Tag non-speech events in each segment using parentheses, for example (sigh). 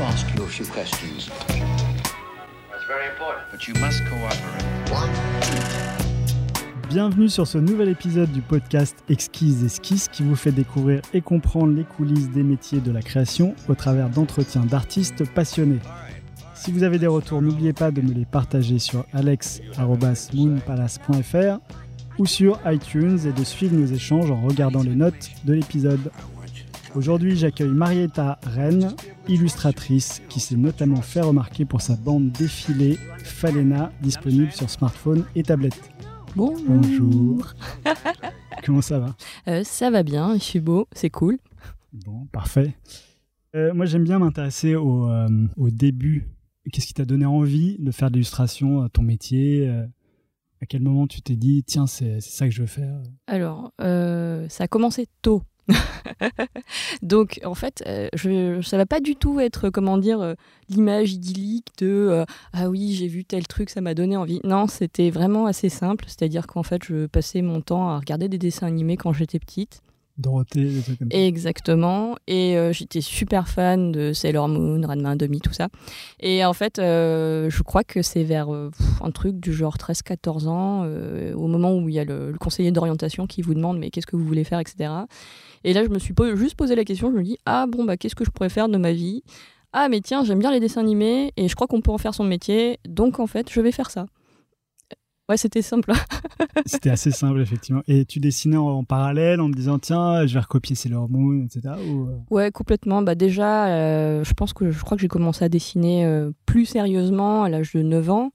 to ask you a few questions. That's very important. But you must cooperate. Bienvenue sur ce nouvel épisode du podcast Exquise Esquisse qui vous fait découvrir et comprendre les coulisses des métiers de la création au travers d'entretiens d'artistes passionnés. Si vous avez des retours, n'oubliez pas de me les partager sur alex.moonpalace.fr ou sur iTunes et de suivre nos échanges en regardant les notes de l'épisode. Aujourd'hui, j'accueille Marietta Rennes, illustratrice qui s'est notamment fait remarquer pour sa bande défilée Falena, disponible sur smartphone et tablette. Bonjour. Bonjour. (laughs) Comment ça va? Euh, ça va bien, il fait beau, c'est cool. Bon, parfait. Euh, moi, j'aime bien m'intéresser au, euh, au début. Qu'est-ce qui t'a donné envie de faire de l'illustration, ton métier À quel moment tu t'es dit, tiens, c'est ça que je veux faire? Alors, ça a commencé tôt. (laughs) Donc, en fait, euh, je, ça va pas du tout être, comment dire, euh, l'image idyllique de euh, ah oui, j'ai vu tel truc, ça m'a donné envie. Non, c'était vraiment assez simple. C'est-à-dire qu'en fait, je passais mon temps à regarder des dessins animés quand j'étais petite. Dorothée, des trucs comme ça. Exactement. Et euh, j'étais super fan de Sailor Moon, Ranma, Demi, tout ça. Et en fait, euh, je crois que c'est vers euh, un truc du genre 13-14 ans, euh, au moment où il y a le, le conseiller d'orientation qui vous demande mais qu'est-ce que vous voulez faire, etc. Et là, je me suis po- juste posé la question, je me dis, ah bon, bah qu'est-ce que je pourrais faire de ma vie? Ah mais tiens, j'aime bien les dessins animés et je crois qu'on peut en faire son métier, donc en fait, je vais faire ça. Ouais, c'était simple. (laughs) C'était assez simple, effectivement. Et tu dessinais en, en parallèle en te disant, tiens, je vais recopier Sailor Moon, etc. Ou, euh, Ouais, complètement. Bah déjà, euh, je pense que je crois que j'ai commencé à dessiner euh, plus sérieusement à l'âge de 9 ans.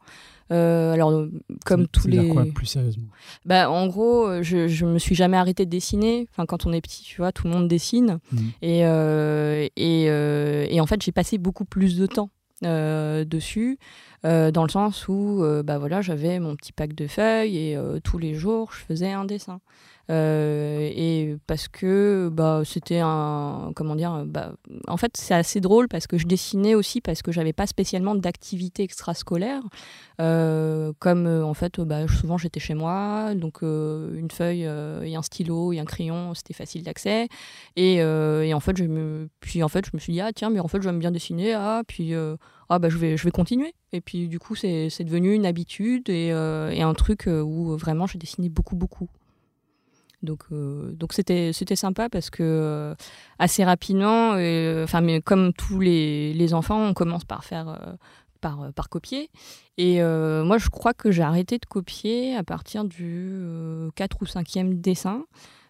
Euh, alors, euh, comme tous les. quoi, plus sérieusement? Bah, en gros, euh, je, je me suis jamais arrêtée de dessiner. Enfin, quand on est petit, tu vois, tout le monde dessine. Mhm. Et, euh, et, euh, et en fait, j'ai passé beaucoup plus de temps dessus, dans le sens où bah, voilà, j'avais mon petit pack de feuilles et tous les jours, je faisais un dessin. Euh, et parce que bah, c'était un. Comment dire bah, En fait, c'est assez drôle parce que je dessinais aussi parce que j'avais pas spécialement d'activité extrascolaire. Euh, comme euh, en fait, bah, souvent j'étais chez moi, donc une feuille et un stylo et un crayon, c'était facile d'accès. Et, et en fait, je me, puis en fait, je me suis dit ah tiens, mais en fait, j'aime bien dessiner. Ah puis ah bah je vais, je vais continuer. Et puis du coup, c'est devenu une habitude et, et un truc où vraiment j'ai dessiné beaucoup beaucoup. Donc euh, donc c'était c'était sympa parce que euh, assez rapidement, euh, enfin mais comme tous les, les enfants, on commence par faire par, par copier. Et moi, je crois que j'ai arrêté de copier à partir du euh, 4 ou 5e dessin.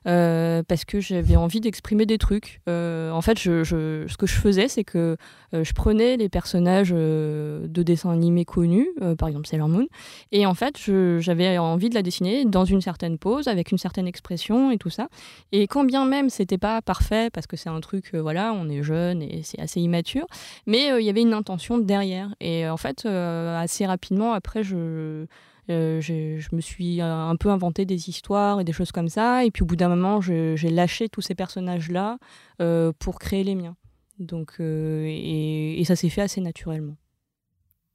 Euh, parce que j'avais envie d'exprimer des trucs. Euh, en fait, ce que je faisais, c'est que euh, je prenais les personnages de dessins animés connus, par exemple Sailor Moon, et en fait, j'avais envie de la dessiner dans une certaine pose, avec une certaine expression et tout ça. Et quand bien même c'était pas parfait, parce que c'est un truc, voilà, on est jeune et c'est assez immature, mais il y avait une intention derrière. Et en fait, assez rapidement, après, je, euh, je me suis euh, un peu inventé des histoires et des choses comme ça. Et puis au bout d'un moment, j'ai lâché tous ces personnages-là euh, pour créer les miens. Donc, et, et ça s'est fait assez naturellement.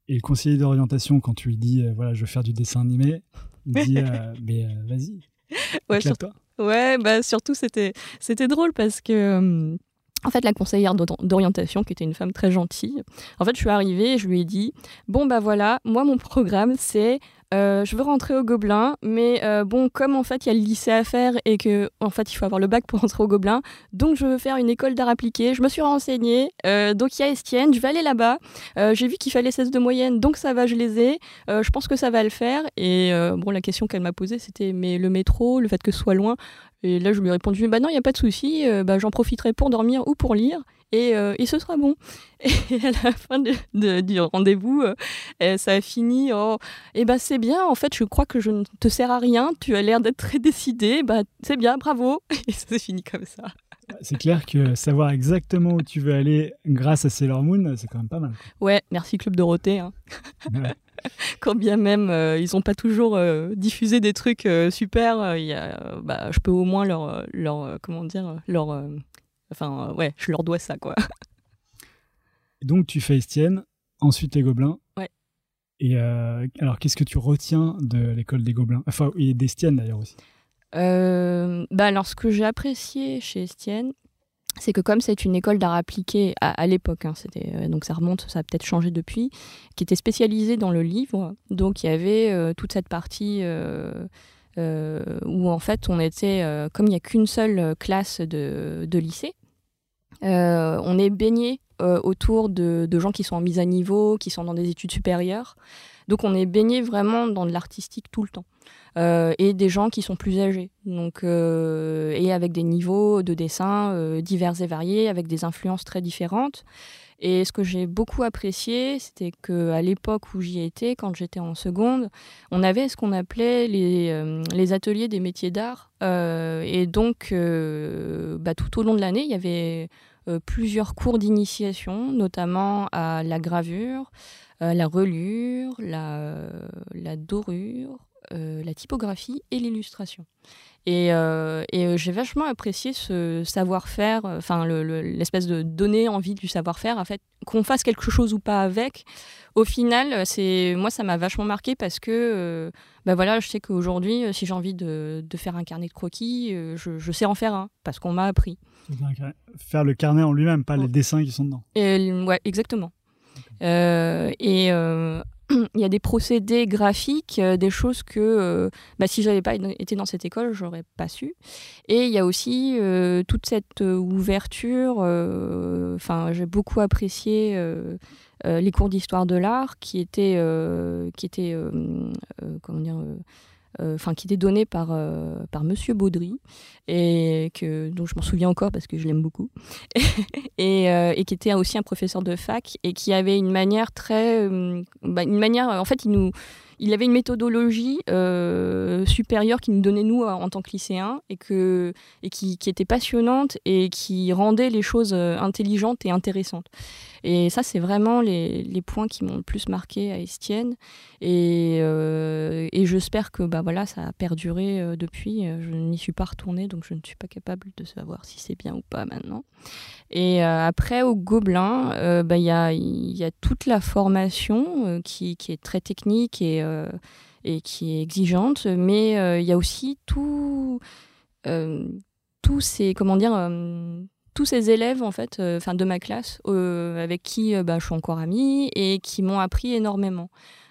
Et le conseiller d'orientation, quand tu lui dis, euh, voilà, je veux faire du dessin animé, il dit, (laughs) euh, mais euh, vas-y, Ouais, éclate-toi. Ouais, bah surtout c'était c'était drôle parce que en fait la conseillère d'or- d'orientation qui était une femme très gentille. En fait, je suis arrivée et je lui ai dit "Bon bah voilà, moi mon programme c'est euh, je veux rentrer au Gobelin, mais euh, bon, comme en fait il y a le lycée à faire et que en fait il faut avoir le bac pour (laughs) rentrer au Gobelin, donc je veux faire une école d'art appliqué. Je me suis renseignée, euh, donc il y a Estienne, je vais aller là-bas. J'ai vu qu'il fallait 16 de moyenne, donc ça va, je les ai. Je pense que ça va le faire. Et bon, la question qu'elle m'a posée, c'était mais le métro, le fait que ce soit loin? Et là, je lui ai répondu bah non, il n'y a pas de souci, bah, j'en profiterai pour dormir ou pour lire. Et, euh, et ce sera bon. (laughs) Et à la fin de- de- du rendez-vous, euh, euh, ça a fini. Oh, et bah c'est bien. En fait, je crois que je ne te sers à rien. Tu as l'air d'être très décidé. Bah c'est bien, bravo. (laughs) Et ça s'est fini comme ça. C'est clair que savoir exactement où tu veux aller grâce à Sailor Moon, c'est quand même pas mal. Ouais, merci Club Dorothée. hein. (laughs) Ouais. quand bien même euh, ils n'ont pas toujours euh, diffusé des trucs euh, super, y a, bah, je peux au moins leur, leur comment dire, leur, enfin euh, ouais, je leur dois ça quoi. (laughs) Donc tu fais Estienne, ensuite les Gobelins. Ouais. Et euh, alors qu'est-ce que tu retiens de l'école des Gobelins? Enfin, et d'Estienne d'ailleurs aussi. Euh, bah alors ce que j'ai apprécié chez Estienne, c'est que comme c'est une école d'art appliqué à, l'époque, hein, c'était donc ça remonte, ça a peut-être changé depuis, qui était spécialisée dans le livre, donc il y avait toute cette partie où en fait on était, comme il n'y a qu'une seule classe de, de lycée, on est baigné autour de, gens qui sont en mise à niveau, qui sont dans des études supérieures. Donc on est baigné vraiment dans de l'artistique tout le temps. Euh, et des gens qui sont plus âgés. Donc, euh, et avec des niveaux de dessin euh, divers et variés, avec des influences très différentes. Et ce que j'ai beaucoup apprécié, c'était qu'à l'époque où j'y étais, quand j'étais en seconde, on avait ce qu'on appelait les, les, ateliers des métiers d'art. et donc, bah, tout au long de l'année, il y avait plusieurs cours d'initiation, notamment à la gravure, la relure, la, la dorure, euh, la typographie et l'illustration. Et, euh, euh, j'ai vachement apprécié ce savoir-faire, enfin l'espèce de donner envie du savoir-faire, en fait, qu'on fasse quelque chose ou pas avec. Au final, c'est moi ça m'a vachement marqué parce que, bah voilà, je sais qu'aujourd'hui, si j'ai envie de, faire un carnet de croquis, je, sais en faire un parce qu'on m'a appris. Faire le carnet en lui-même, pas les dessins qui sont dedans. Et, ouais, exactement. et (clears throat) il y a des procédés graphiques, euh, des choses que euh, bah, si j'avais pas été dans cette école, j'aurais pas su. Et il y a aussi euh, toute cette ouverture. Enfin, j'ai beaucoup apprécié les cours d'histoire de l'art qui étaient, qui étaient comment dire euh, enfin qui était donné par, euh, par Monsieur Baudry, et que, dont je m'en souviens encore parce que je l'aime beaucoup, (laughs) et, euh, et, qui était aussi un professeur de fac, et qui avait une manière très... Bah, une manière, en fait, il nous il avait une méthodologie euh, supérieure qui nous donnait nous en tant que lycéens et, que, et qui, était passionnante et qui rendait les choses euh, intelligentes et intéressantes. Et ça, c'est vraiment les, les, points qui m'ont le plus marqué à Estienne. Et, euh, et j'espère que bah, voilà, ça a perduré depuis. Je n'y suis pas retournée, donc je ne suis pas capable de savoir si c'est bien ou pas maintenant. Et après, au Gobelin, bah, il y, a, y, a, toute la formation qui, qui, est très technique et euh, et qui est exigeante, mais euh, il y a aussi tout, euh, tous ces comment dire tous ces élèves en fait, enfin de ma classe, avec qui bah, je suis encore amie et qui m'ont appris énormément.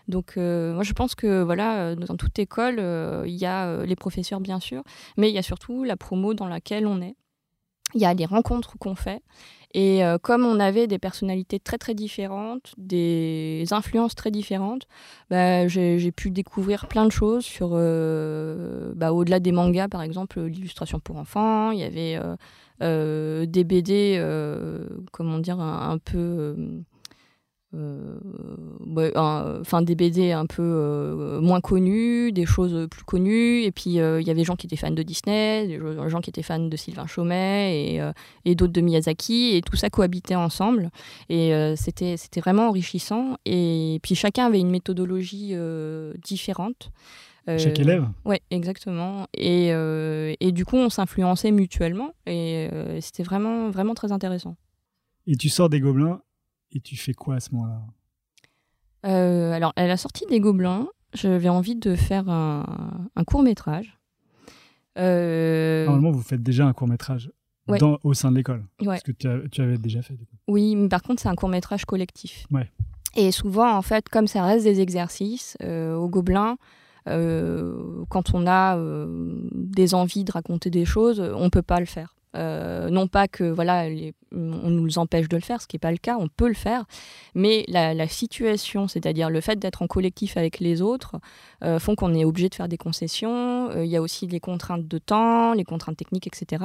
Donc moi je pense que voilà, dans toute école, il y a les professeurs bien sûr, mais il y a surtout la promo dans laquelle on est. Il y a les rencontres qu'on fait et euh, comme on avait des personnalités très très différentes, des influences très différentes, bah, j'ai pu découvrir plein de choses sur, euh, bah, au-delà des mangas par exemple, l'illustration pour enfants, il y avait euh, des BD, comment dire, un peu euh, des BD un peu euh, moins connus, des choses plus connues. Et puis euh, il y avait des gens qui étaient fans de Disney, des gens qui étaient fans de Sylvain Chomet et, et d'autres de Miyazaki. Et tout ça cohabitait ensemble. Et c'était vraiment enrichissant. Et puis chacun avait une méthodologie différente. Chaque élève Oui, exactement. Et, et, du coup, on s'influençait mutuellement. Et c'était vraiment, vraiment très intéressant. Et tu sors des gobelins et tu fais quoi à ce moment-là? Euh, Alors, à la sortie des Gobelins, j'avais envie de faire un, court métrage. Euh, Normalement, vous faites déjà un court métrage au sein de l'école. Parce que tu, avais déjà fait. Oui, mais par contre, c'est un court métrage collectif. Ouais. Et souvent, en fait, comme ça reste des exercices, euh, au Gobelin, quand on a des envies de raconter des choses, on ne peut pas le faire. Non pas que voilà on nous empêche de le faire, ce qui n'est pas le cas, on peut le faire, mais la, situation, c'est-à-dire le fait d'être en collectif avec les autres, euh, font qu'on est obligé de faire des concessions. Euh, il y a aussi les contraintes de temps, les contraintes techniques, etc.,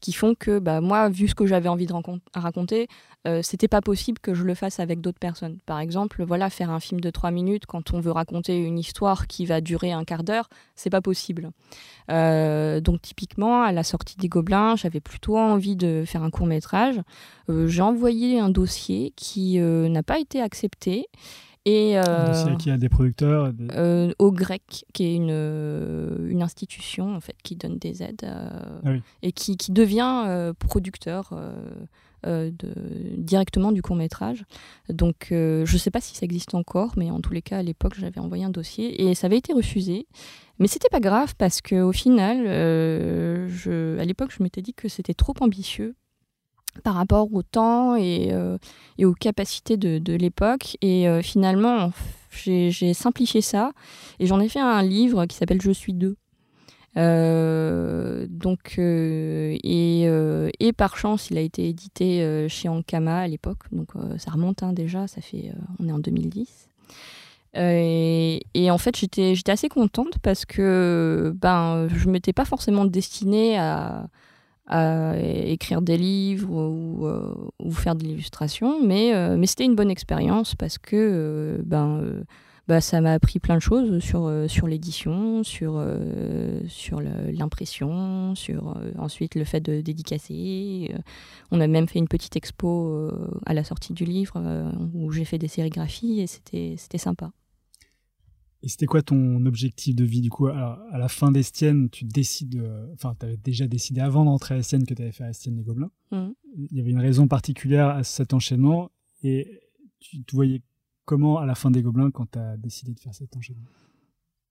qui font que bah, moi, vu ce que j'avais envie de raconter, euh, c'était pas possible que je le fasse avec d'autres personnes. Par exemple, voilà, faire un film de trois minutes quand on veut raconter une histoire qui va durer un quart d'heure, c'est pas possible. Donc typiquement, à la sortie des Gobelins, j'avais plutôt envie de faire un court métrage. Euh, j'ai envoyé un dossier qui euh, n'a pas été accepté. Et, qui a des producteurs euh, Au GREC, qui est une, une, institution en fait, qui donne des aides ah et qui, qui devient producteur de, directement du court métrage. Donc je ne sais pas si ça existe encore, mais en tous les cas, à l'époque, j'avais envoyé un dossier et ça avait été refusé. Mais c'était pas grave parce qu'au final, je, à l'époque, je m'étais dit que c'était trop ambitieux par rapport au temps et, aux capacités de, l'époque. Et finalement, j'ai simplifié ça et j'en ai fait un livre qui s'appelle Je suis deux. Euh, donc, euh, et, euh, par chance, il a été édité chez Ankama à l'époque. Donc, ça remonte hein, déjà, ça fait, on est en 2010. Et, en fait, j'étais assez contente parce que ben, je ne m'étais pas forcément destinée à, écrire des livres ou, faire de l'illustration, mais c'était une bonne expérience parce que ben, bah, ça m'a appris plein de choses sur, euh, sur l'édition, sur, euh, sur l'impression, sur euh, ensuite le fait de dédicacer. on a même fait une petite expo à la sortie du livre où j'ai fait des sérigraphies et c'était sympa. Et c'était quoi ton objectif de vie du coup Alors, à la fin d'Estienne, tu décides, enfin, tu avais déjà décidé avant d'entrer à Estienne que tu avais fait Estienne les Gobelins. Mmh. Il y avait une raison particulière à cet enchaînement et tu te voyais comment à la fin des Gobelins quand tu as décidé de faire cet enchaînement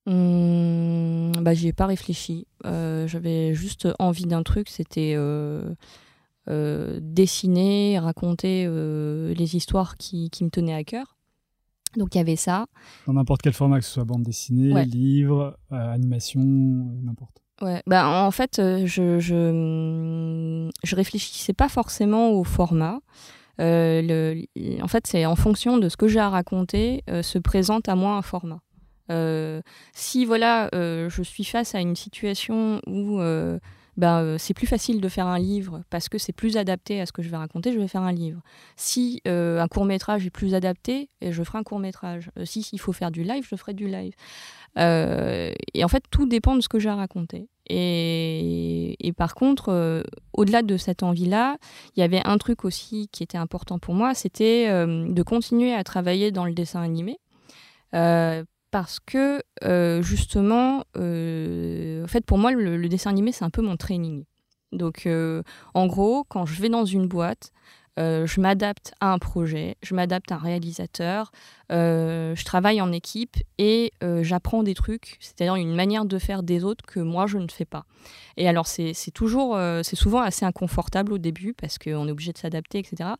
mmh, bah, J'y ai pas réfléchi. Euh, j'avais juste envie d'un truc, c'était euh, euh, dessiner, raconter les histoires qui, qui, me tenaient à cœur. Donc il y avait ça. Dans n'importe quel format, que ce soit bande dessinée, livre, animation, n'importe. Ouais, bah, en fait, je, je, je réfléchissais pas forcément au format. Euh, le, en fait, c'est en fonction de ce que j'ai à raconter, euh, se présente à moi un format. Euh, si voilà, je suis face à une situation où ben, c'est plus facile de faire un livre parce que c'est plus adapté à ce que je vais raconter, je vais faire un livre. Si un court métrage est plus adapté, je ferai un court métrage. si il faut faire du live, je ferai du live. et en fait, tout dépend de ce que j'ai à raconter. Et, par contre, euh, au-delà de cette envie-là, il y avait un truc aussi qui était important pour moi, c'était euh, de continuer à travailler dans le dessin animé. Euh, parce que justement, en fait, pour moi, le dessin animé, c'est un peu mon training. Donc, en gros, quand je vais dans une boîte, euh, je m'adapte à un projet, je m'adapte à un réalisateur, euh, je travaille en équipe et euh, j'apprends des trucs, c'est-à-dire une manière de faire des autres que moi je ne fais pas. Et alors c'est toujours, c'est souvent assez inconfortable au début parce qu'on est obligé de s'adapter, etc.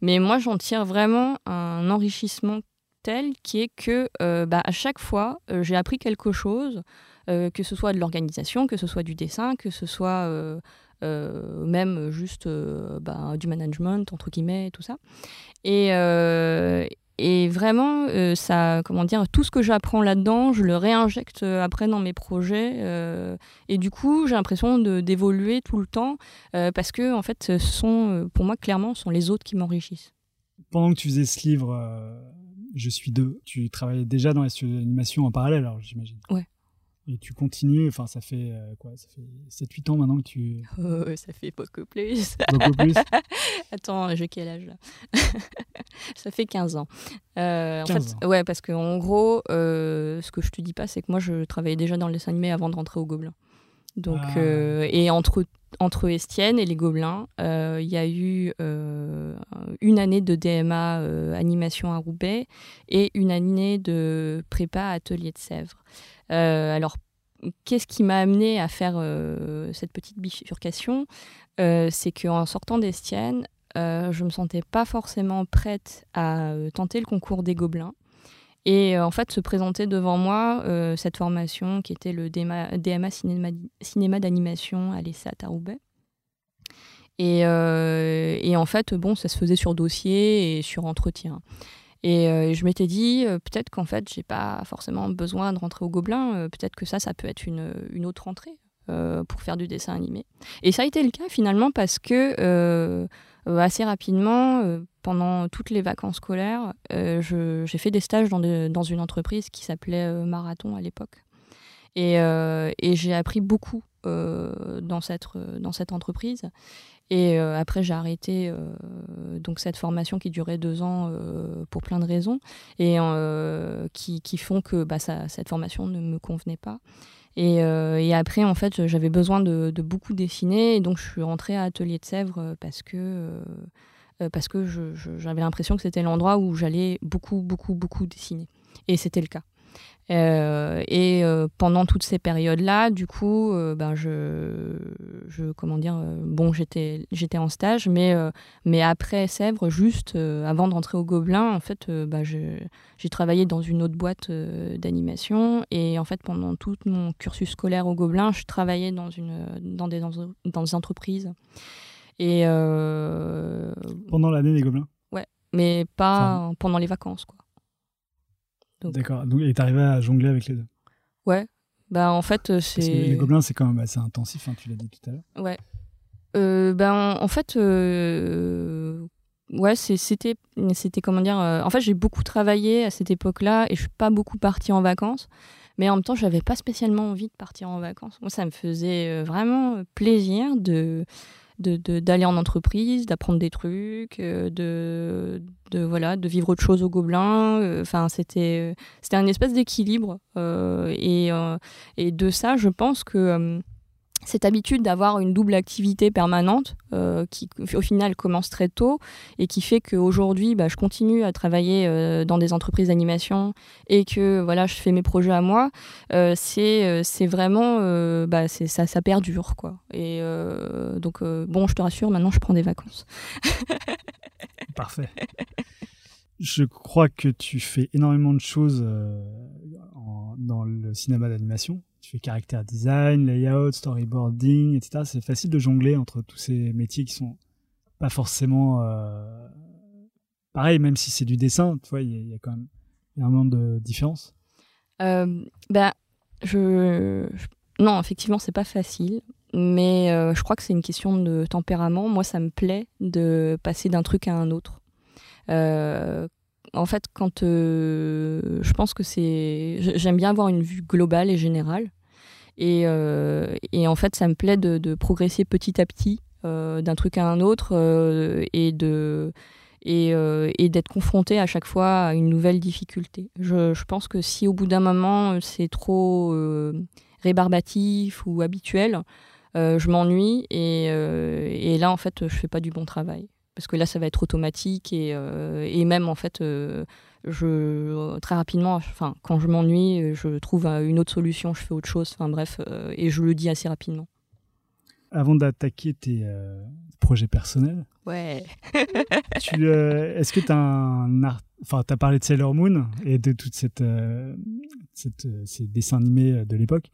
Mais moi j'en tire vraiment un enrichissement tel qui est que bah, à chaque fois j'ai appris quelque chose, que ce soit de l'organisation, que ce soit du dessin, que ce soit euh, même juste euh, bah, du management, entre guillemets, tout ça. Et, euh, et vraiment, ça, comment dire, tout ce que j'apprends là-dedans, je le réinjecte après dans mes projets. et du coup, j'ai l'impression d'évoluer tout le temps parce que, en fait, ce sont, pour moi, clairement, ce sont les autres qui m'enrichissent. Pendant que tu faisais ce livre, Je suis deux, tu travaillais déjà dans l'animation en parallèle, alors j'imagine. Ouais. Et tu continues, enfin ça fait euh, quoi Ça fait 7-8 ans maintenant que tu... (laughs) Oh, ça fait beaucoup plus. (laughs) Beaucoup plus (laughs) Attends, j'ai quel âge là Ça fait 15 ans. Euh, en fait, ouais, parce qu'en gros, euh, ce que je te dis pas, c'est que moi je travaillais déjà dans le dessin animé avant de rentrer au Gobelin. Donc, ah. et entre, entre Estienne et les Gobelins, il y a eu une année de DMA animation à Roubaix et une année de prépa atelier de Sèvres. Euh, alors, qu'est-ce qui m'a amené à faire euh, cette petite bifurcation? Euh, C'est qu'en sortant d'Estienne, je ne me sentais pas forcément prête à tenter le concours des Gobelins. Et en fait, se présenter devant moi cette formation qui était le DMA, cinéma, d'animation à l'ESAT à Roubaix. Et, et, en fait, bon, ça se faisait sur dossier et sur entretien. Et euh, je m'étais dit, euh, peut-être qu'en fait, j'ai pas forcément besoin de rentrer au Gobelin. Euh, peut-être que ça, ça peut être une, une autre entrée pour faire du dessin animé. Et ça a été le cas finalement parce que assez rapidement, pendant toutes les vacances scolaires, j'ai fait des stages dans, une entreprise qui s'appelait Marathon à l'époque. Et j'ai appris beaucoup dans, cette, dans cette entreprise. Et euh, après, j'ai arrêté euh, donc cette formation qui durait deux ans euh, pour plein de raisons et qui, qui, font que bah, cette formation ne me convenait pas. Et, et après, en fait, j'avais besoin de, de, beaucoup dessiner et donc je suis rentrée à Atelier de Sèvres parce que parce que j'avais l'impression que c'était l'endroit où j'allais beaucoup, beaucoup, beaucoup dessiner. Et c'était le cas. Euh, et euh, pendant toutes ces périodes-là, du coup, euh, ben je, je, comment dire, bon, j'étais, j'étais en stage, mais, mais après Sèvres, juste avant de rentrer au Gobelin, en fait, ben j'ai travaillé dans une autre boîte d'animation. Et en fait, pendant tout mon cursus scolaire au Gobelin, je travaillais dans, une, dans, des, dans des entreprises. Et pendant l'année des Gobelins? Ouais, mais pas pendant les vacances, quoi. D'accord. Donc, et t'arrivais à jongler avec les deux Ouais. Bah, en fait, c'est. Parce que les gobelins, c'est quand même assez intensif, hein, tu l'as dit tout à l'heure. Ouais. Euh, ben, en fait, euh, ouais, c'était, c'était comment dire. Euh, en fait, j'ai beaucoup travaillé à cette époque-là et je suis pas beaucoup partie en vacances. Mais en même temps, j'avais pas spécialement envie de partir en vacances. Moi, ça me faisait vraiment plaisir de d'aller en entreprise, d'apprendre des trucs, euh, de, de, voilà, de vivre autre chose au Gobelin. Euh, enfin, c'était c'était un espèce d'équilibre. Euh, et, et de ça, je pense que cette habitude d'avoir une double activité permanente euh, qui au final commence très tôt et qui fait qu'aujourd'hui bah, je continue à travailler euh, dans des entreprises d'animation et que voilà je fais mes projets à moi euh, c'est vraiment bah, ça ça perdure quoi. Et donc bon je te rassure maintenant je prends des vacances. (laughs) Parfait. Je crois que tu fais énormément de choses dans le cinéma d'animation tu fais caractère design, layout, storyboarding, etc. C'est facile de jongler entre tous ces métiers qui sont pas forcément euh, pareil, même si c'est du dessin, tu vois, il y, a quand même énormément de différences. Euh, bah, je, non, effectivement, c'est pas facile, mais euh, je crois que c'est une question de tempérament. Moi, ça me plaît de passer d'un truc à un autre. En fait, quand euh, je pense que c'est, j'aime bien avoir une vue globale et générale, et, euh, en fait, ça me plaît de, progresser petit à petit euh, d'un truc à un autre et d'être confronté à chaque fois à une nouvelle difficulté. Je, pense que si au bout d'un moment c'est trop rébarbatif ou habituel, je m'ennuie et, et, là en fait je fais pas du bon travail parce que là ça va être automatique et, euh, et même en fait euh, je très rapidement enfin quand je m'ennuie je trouve une autre solution je fais autre chose enfin bref euh, et je le dis assez rapidement. Avant d'attaquer tes projets personnels ouais. (laughs) est-ce que tu as un enfin tu as parlé de Sailor Moon et de toute cette, cette ces dessins animés de l'époque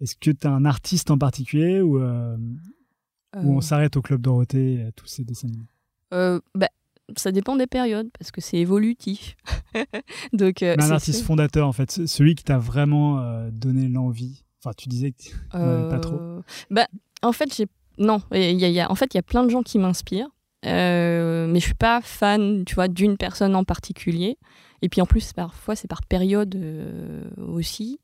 est-ce que tu as un artiste en particulier ou où on s'arrête au Club Dorothée et tous ces dessins animés? Euh, bah, ça dépend des périodes parce que c'est évolutif. (laughs) Donc, euh, un artiste fondateur en fait, celui qui t'a vraiment euh, donné l'envie. Enfin, tu disais que tu pas trop. Bah, en fait, j'ai non. Il y a, en fait, il y a plein de gens qui m'inspirent, mais je suis pas fan, tu vois, d'une personne en particulier. Et puis en plus, parfois, c'est par période aussi.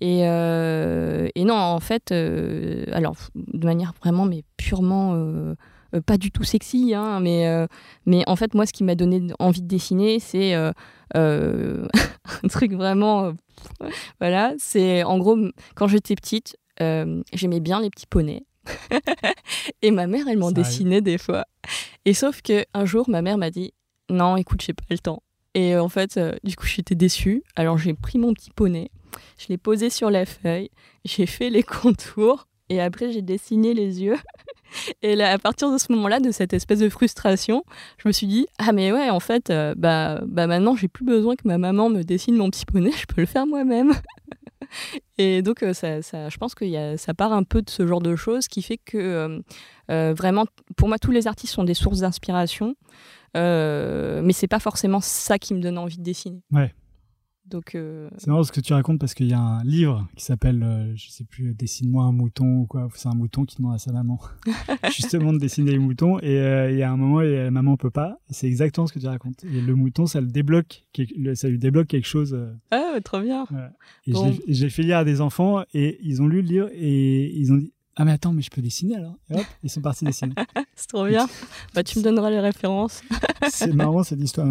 Et, et, non, en fait, alors de manière vraiment, mais purement euh, pas du tout sexy, hein, mais, euh, mais en fait, moi, ce qui m'a donné envie de dessiner, c'est euh, (laughs) un truc vraiment. voilà, c'est en gros, quand j'étais petite, j'aimais bien les petits poneys. (laughs) et ma mère, elle m'en dessinait des fois. Et sauf que un jour, ma mère m'a dit Non, écoute, j'ai pas le temps. Et en fait, du coup, j'étais déçue. Alors, j'ai pris mon petit poney, je l'ai posé sur la feuille, j'ai fait les (laughs) contours, et après, j'ai dessiné les yeux. (laughs) Et là, à partir de ce moment-là, de cette espèce de frustration, je me suis dit ah mais ouais, en fait, euh, bah, bah maintenant j'ai plus besoin que ma maman me dessine mon petit poney, je peux le faire moi-même. (laughs) et donc euh, ça, ça, je pense que ça part un peu de ce genre de choses qui fait que euh, vraiment, pour moi, tous les artistes sont des sources d'inspiration, mais c'est pas forcément ça qui me donne envie de dessiner. Ouais. Donc, euh, C'est marrant ce que tu racontes parce qu'il y a un livre qui s'appelle, euh, je sais plus, Dessine-moi un mouton ou quoi. C'est un mouton qui demande à sa maman (laughs) justement de dessiner les moutons. Et euh, il y a un moment, et la maman peut pas. C'est exactement ce que tu racontes. Et le mouton, ça le débloque, ça lui débloque quelque chose. Ah, trop bien. Et j'ai fait lire à des enfants et ils ont lu le livre et ils ont dit ah mais attends mais je peux dessiner alors? Et hop ils sont partis dessiner (laughs) c'est trop bien (laughs) bah tu me donneras les références c'est marrant cette histoire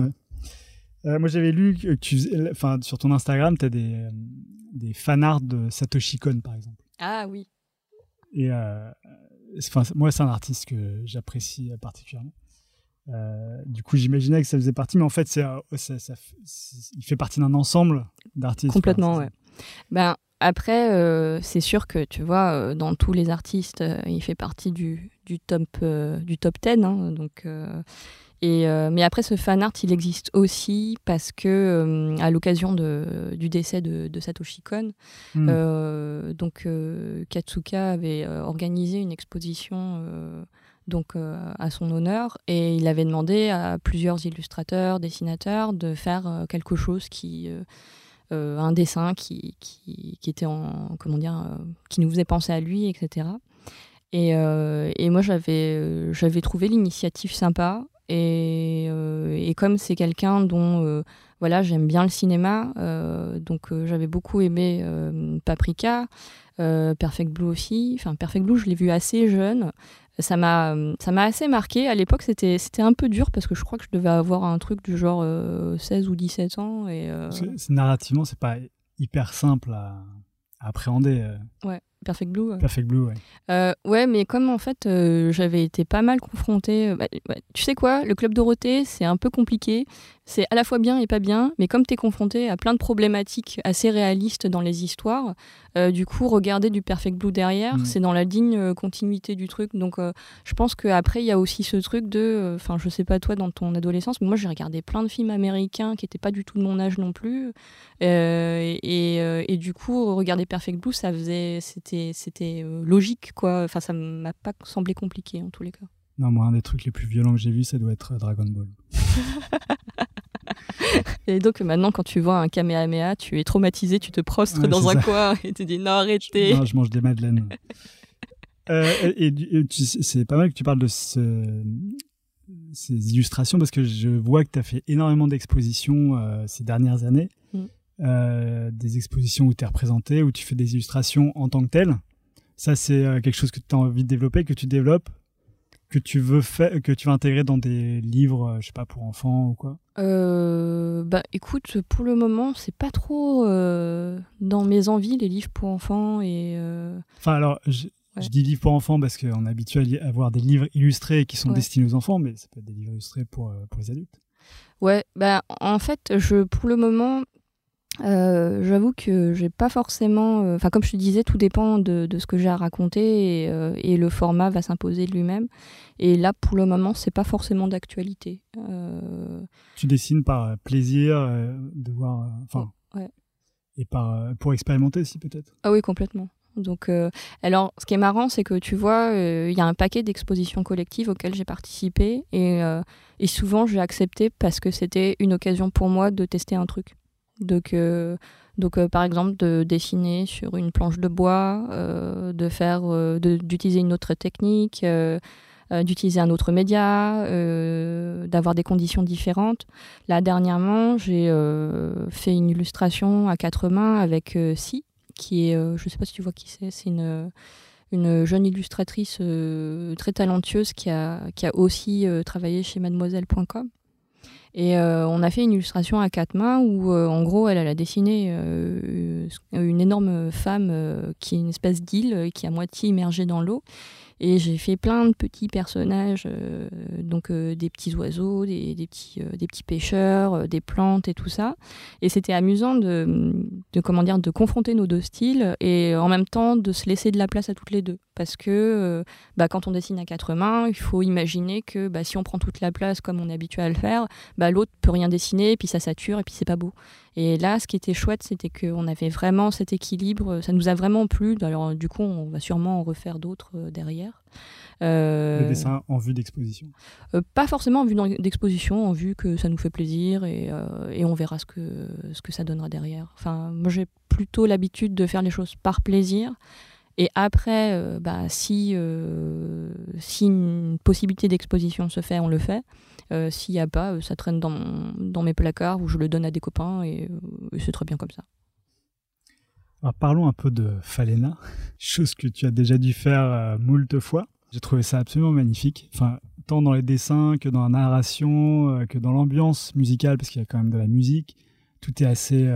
euh, moi, j'avais lu que tu, enfin, sur ton Instagram, tu as des, euh, des fanarts de Satoshi Kon, par exemple. Ah oui. Et euh, moi, c'est un artiste que j'apprécie particulièrement. Du coup, j'imaginais que ça faisait partie, mais en fait, ça, il fait partie d'un ensemble d'artistes. Complètement, ouais. Ben, après, euh, c'est sûr que tu vois, euh, dans tous les artistes, euh, il fait partie du, du, top, du top 10. hein, donc, et, euh, mais après, ce fan art, il existe aussi parce que, euh, à l'occasion du décès de, de Satoshi Kon, Hmm. euh, donc Katsuka avait organisé une exposition donc à son honneur et il avait demandé à plusieurs illustrateurs, dessinateurs de faire quelque chose qui un dessin qui, qui, qui était en comment dire qui nous faisait penser à lui etc. Et, et moi j'avais j'avais trouvé l'initiative sympa et, euh, et comme c'est quelqu'un dont euh, voilà j'aime bien le cinéma euh, donc j'avais beaucoup aimé Paprika Perfect Blue aussi. Enfin Perfect Blue je l'ai vu assez jeune. Ça m'a assez marqué. À l'époque c'était un peu dur parce que je crois que je devais avoir un truc du genre euh, 16 ou 17 ans et que c'est- narrativement, c'est pas hyper simple à, à appréhender. ouais Perfect Blue ouais. Perfect Blue, ouais. Euh, ouais, mais comme en fait euh, j'avais été pas mal confrontée. euh, bah, tu sais quoi, le Club Dorothée, c'est un peu compliqué. C'est à la fois bien et pas bien, mais comme tu es confronté à plein de problématiques assez réalistes dans les histoires, euh, du coup, regarder du Perfect Blue derrière, Mhm. c'est dans la digne euh, continuité du truc. Donc, euh, je pense qu'après, il y a aussi ce truc de. Enfin, je sais pas toi dans ton adolescence, mais moi, j'ai regardé plein de films américains qui n'étaient pas du tout de mon âge non plus. Euh, et, euh, et du coup, regarder Perfect Blue, ça faisait. C'était c'était, euh, logique, quoi. Enfin, ça m'a pas semblé compliqué en tous les cas. Non, moi, un des trucs les plus violents que j'ai vu, ça doit être euh, Dragon Ball. (laughs) (laughs) Et donc maintenant, quand tu vois un Kamehameha, tu es traumatisé, tu te prostres Ouais, dans un ça. coin et tu dis non, arrêtez. Non, je mange des madeleines. (laughs) Euh, et, c'est pas mal que tu parles de ce- ces illustrations parce que je vois que tu as fait énormément d'expositions euh, ces dernières années. Mm. Euh, des expositions où tu es représenté, où tu fais des illustrations en tant que telles. Ça, c'est quelque chose que tu as envie de développer, que tu développes, que tu veux faire, que tu veux intégrer dans des livres, euh, je sais pas, pour enfants ou quoi? Euh, bah écoute, pour le moment, c'est pas trop euh, dans mes envies les livres pour enfants et euh, Enfin, alors, je, Ouais. je dis livres pour enfants parce qu'on est habitué à avoir des livres illustrés qui sont Ouais. destinés aux enfants, mais ça peut être des livres illustrés pour, pour les adultes. ouais, bah en fait, je pour le moment, euh, j'avoue que j'ai pas forcément, euh, enfin comme je te disais, tout dépend de, de ce que j'ai à raconter et, euh, et le format va s'imposer de lui-même. Et là, pour le moment, c'est pas forcément d'actualité. Tu dessines par plaisir de voir, enfin, Ouais. et par pour expérimenter aussi peut-être. Ah oui, complètement. Donc, euh, alors, ce qui est marrant, c'est que tu vois, euh, il y a un paquet d'expositions collectives auxquelles j'ai participé et, euh, et souvent j'ai accepté parce que c'était une occasion pour moi de tester un truc. Donc, euh, donc euh, par exemple, de dessiner sur une planche de bois, euh, de faire, d'utiliser une autre technique. d'utiliser un autre média, d'avoir des conditions différentes. Là, dernièrement, j'ai fait une illustration à quatre mains avec Si, qui est, je ne sais pas si tu vois qui c'est, c'est une, une jeune illustratrice très talentueuse qui a, qui a aussi travaillé chez mademoiselle.com. Et euh, on a fait une illustration à quatre mains où, euh, en gros, elle, elle a dessiné euh, une énorme femme euh, qui est une espèce d'île euh, qui est à moitié immergée dans l'eau. Et j'ai fait plein de petits personnages, euh, donc des petits oiseaux, des, des petits, des petits pêcheurs, des plantes et tout ça. Et c'était amusant de, de, comment dire, de confronter nos deux styles et en même temps de se laisser de la place à toutes les deux. Parce que euh, bah, quand on dessine à quatre mains, il faut imaginer que bah, si on prend toute la place comme on est habitué à le faire, bah, l'autre peut rien dessiner, et puis ça sature, et puis c'est pas beau. Et là, ce qui était chouette, c'était qu'on avait vraiment cet équilibre. Ça nous a vraiment plu. Alors, du coup, on va sûrement en refaire d'autres euh, derrière. Euh, Le dessin en vue d'exposition. euh, pas forcément en vue d'exposition, en vue que ça nous fait plaisir et, euh, et on verra ce que, ce que ça donnera derrière. Enfin, moi, j'ai plutôt l'habitude de faire les choses par plaisir. Et après, euh, bah, si, euh, si une possibilité d'exposition se fait, on le fait. Euh, S'il n'y a pas, ça traîne dans, dans mes placards ou je le donne à des copains et, c'est très bien comme ça. Alors parlons un peu de Falena, (laughs) chose que tu as déjà dû faire moult fois. J'ai trouvé ça absolument magnifique. Enfin, tant dans les dessins que dans la narration, que dans l'ambiance musicale, parce qu'il y a quand même de la musique. Tout est assez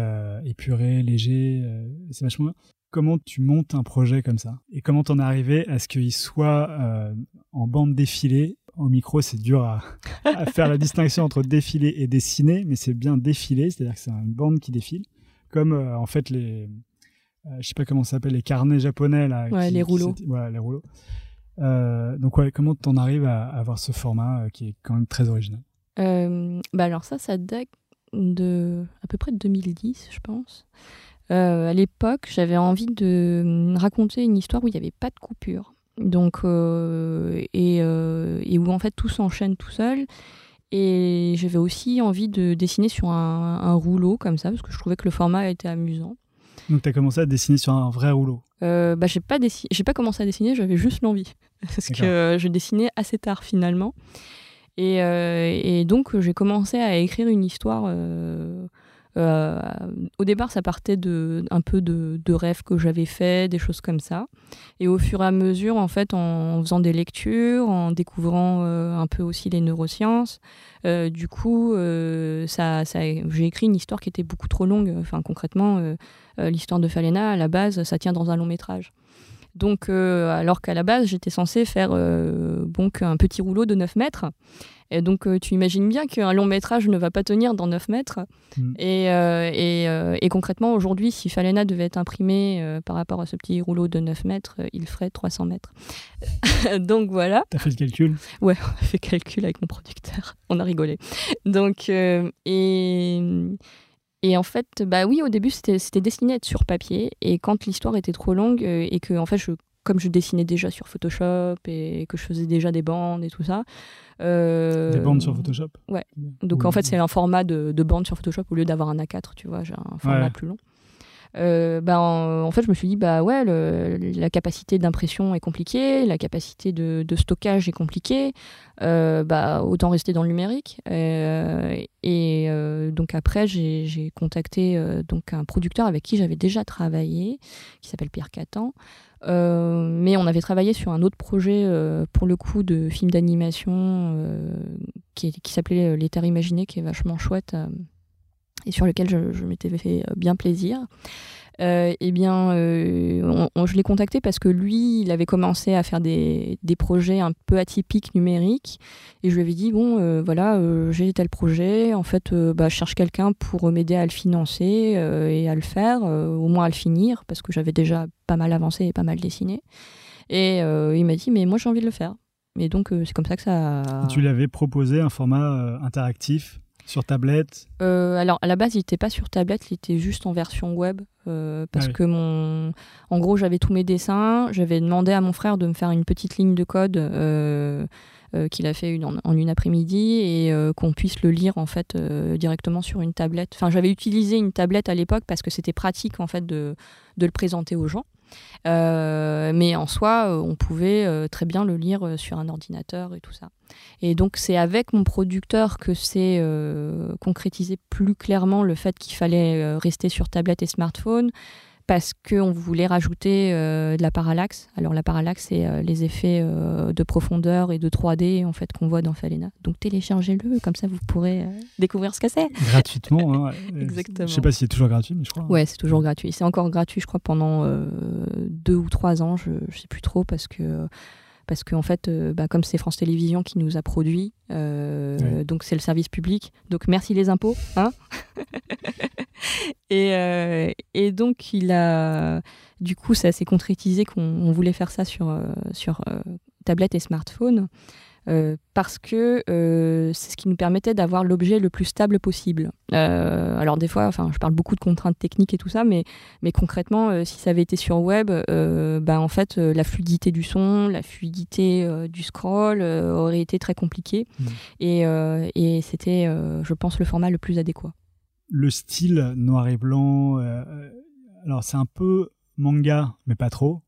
épuré, léger. c'est vachement bien. Comment tu montes un projet comme ça Et comment t'en es arrivé à ce qu'il soit euh, en bande défilée au micro, c'est dur à, à faire la distinction entre défiler et dessiner, mais c'est bien défiler, c'est-à-dire que c'est une bande qui défile, comme euh, en fait les, euh, je sais pas comment ça s'appelle, les carnets japonais là. Ouais, qui- les rouleaux. s'éti- voilà, les rouleaux. Donc ouais, comment t'en arrives à, à avoir ce format qui est quand même très original? Bah alors ça, ça date de à peu près de 2010, je pense. Euh, à l'époque, j'avais envie de hum, raconter une histoire où il n'y avait pas de coupure. Donc, euh, et, euh, et où en fait tout s'enchaîne tout seul. Et j'avais aussi envie de dessiner sur un, un rouleau comme ça, parce que je trouvais que le format était amusant. Donc t'as commencé à dessiner sur un vrai rouleau? Euh, bah, j'ai pas, dessi- j'ai pas commencé à dessiner, j'avais juste l'envie. (laughs) Parce que euh, je dessinais assez tard finalement. Et, euh, et donc j'ai commencé à écrire une histoire. Euh, au départ, ça partait de, un peu de, de rêves que j'avais faits, des choses comme ça. Et au fur et à mesure, en fait, en faisant des lectures, en découvrant euh, un peu aussi les neurosciences, euh, du coup, ça, ça, j'ai écrit une histoire qui était beaucoup trop longue. Enfin, concrètement, l'histoire de Falena, à la base, ça tient dans un long métrage. Donc, euh, alors qu'à la base, j'étais censée faire euh, donc un petit rouleau de 9 mètres. Et donc, euh, tu imagines bien qu'un long métrage ne va pas tenir dans 9 mètres. Mm. Et, et, et concrètement, aujourd'hui, si Falena devait être imprimé euh, par rapport à ce petit rouleau de 9 mètres, il ferait 300 mètres. (laughs) donc voilà T'as fait le calcul? On a fait calcul avec mon producteur. On a rigolé. Donc, et, et en fait, bah oui, au début, c'était c'était destiné à être sur papier. Et quand l'histoire était trop longue euh, et que, en fait, je, comme je dessinais déjà sur Photoshop et que je faisais déjà des bandes et tout ça. euh, Des bandes sur Photoshop? ouais. Donc en fait, c'est un format de, de bande sur Photoshop au lieu d'avoir un A4, tu vois, j'ai un format Ouais. plus long. Euh, bah, en, fait, je me suis dit, bah ouais, la capacité d'impression est compliquée, la capacité de, stockage est compliquée, euh, bah, autant rester dans le numérique. Euh, et euh, donc après, j'ai contacté donc un producteur avec qui j'avais déjà travaillé, qui s'appelle Pierre Catan. Mais on avait travaillé sur un autre projet, pour le coup, de film d'animation qui, qui s'appelait Les Terres Imaginées, qui est vachement chouette et sur lequel je, m'étais fait euh, bien plaisir. Euh, eh bien, euh, je l'ai contacté parce que lui, il avait commencé à faire des, des projets un peu atypiques numériques. Et je lui avais dit, bon, euh, voilà, j'ai tel projet. En fait, bah, je cherche quelqu'un pour m'aider à le financer et à le faire, au moins à le finir, parce que j'avais déjà pas mal avancé et pas mal dessiné. Et il m'a dit, mais moi, j'ai envie de le faire. Et donc, c'est comme ça que ça... a- Tu lui avais proposé un format interactif sur tablette. Euh, alors, à la base, il n'était pas sur tablette, il était juste en version web. euh, parce Ah oui. que mon. En gros, j'avais tous mes dessins. J'avais demandé à mon frère de me faire une petite ligne de code euh, qu'il a fait une, en, en une après-midi et qu'on puisse le lire en fait directement sur une tablette. Enfin, j'avais utilisé une tablette à l'époque parce que c'était pratique en fait de, de le présenter aux gens. Euh, mais en soi, euh, on pouvait euh, très bien le lire sur un ordinateur et tout ça. Et donc c'est avec mon producteur que c'est concrétisé plus clairement le fait qu'il fallait rester sur tablette et smartphone parce qu'on voulait rajouter euh, de la parallaxe. Alors la parallaxe, c'est euh, les effets euh, de profondeur et de 3D en fait qu'on voit dans Falena. Donc téléchargez-le, comme ça vous pourrez découvrir ce que c'est. gratuitement. hein. (laughs) Exactement. Je sais pas s'il est toujours gratuit, mais je crois. Ouais, c'est toujours gratuit. C'est encore gratuit, je crois, pendant deux ou trois ans. Je, je sais plus trop parce que parce qu'en fait, euh, bah, comme c'est France Télévisions qui nous a produit, euh, Ouais. donc c'est le service public. Donc merci les impôts, hein. (laughs) (laughs) et, euh, et donc il a, du coup, ça s'est concrétisé qu'on on voulait faire ça sur euh, sur euh, tablette et smartphone. parce que c'est ce qui nous permettait d'avoir l'objet le plus stable possible. Alors des fois, enfin, je parle beaucoup de contraintes techniques et tout ça, mais, mais concrètement, si ça avait été sur web, bah, en fait, la fluidité du son, la fluidité du scroll aurait été très compliquée. Mhm. Et, et c'était, je pense, le format le plus adéquat. Le style noir et blanc. euh, euh, alors c'est un peu manga, mais pas trop.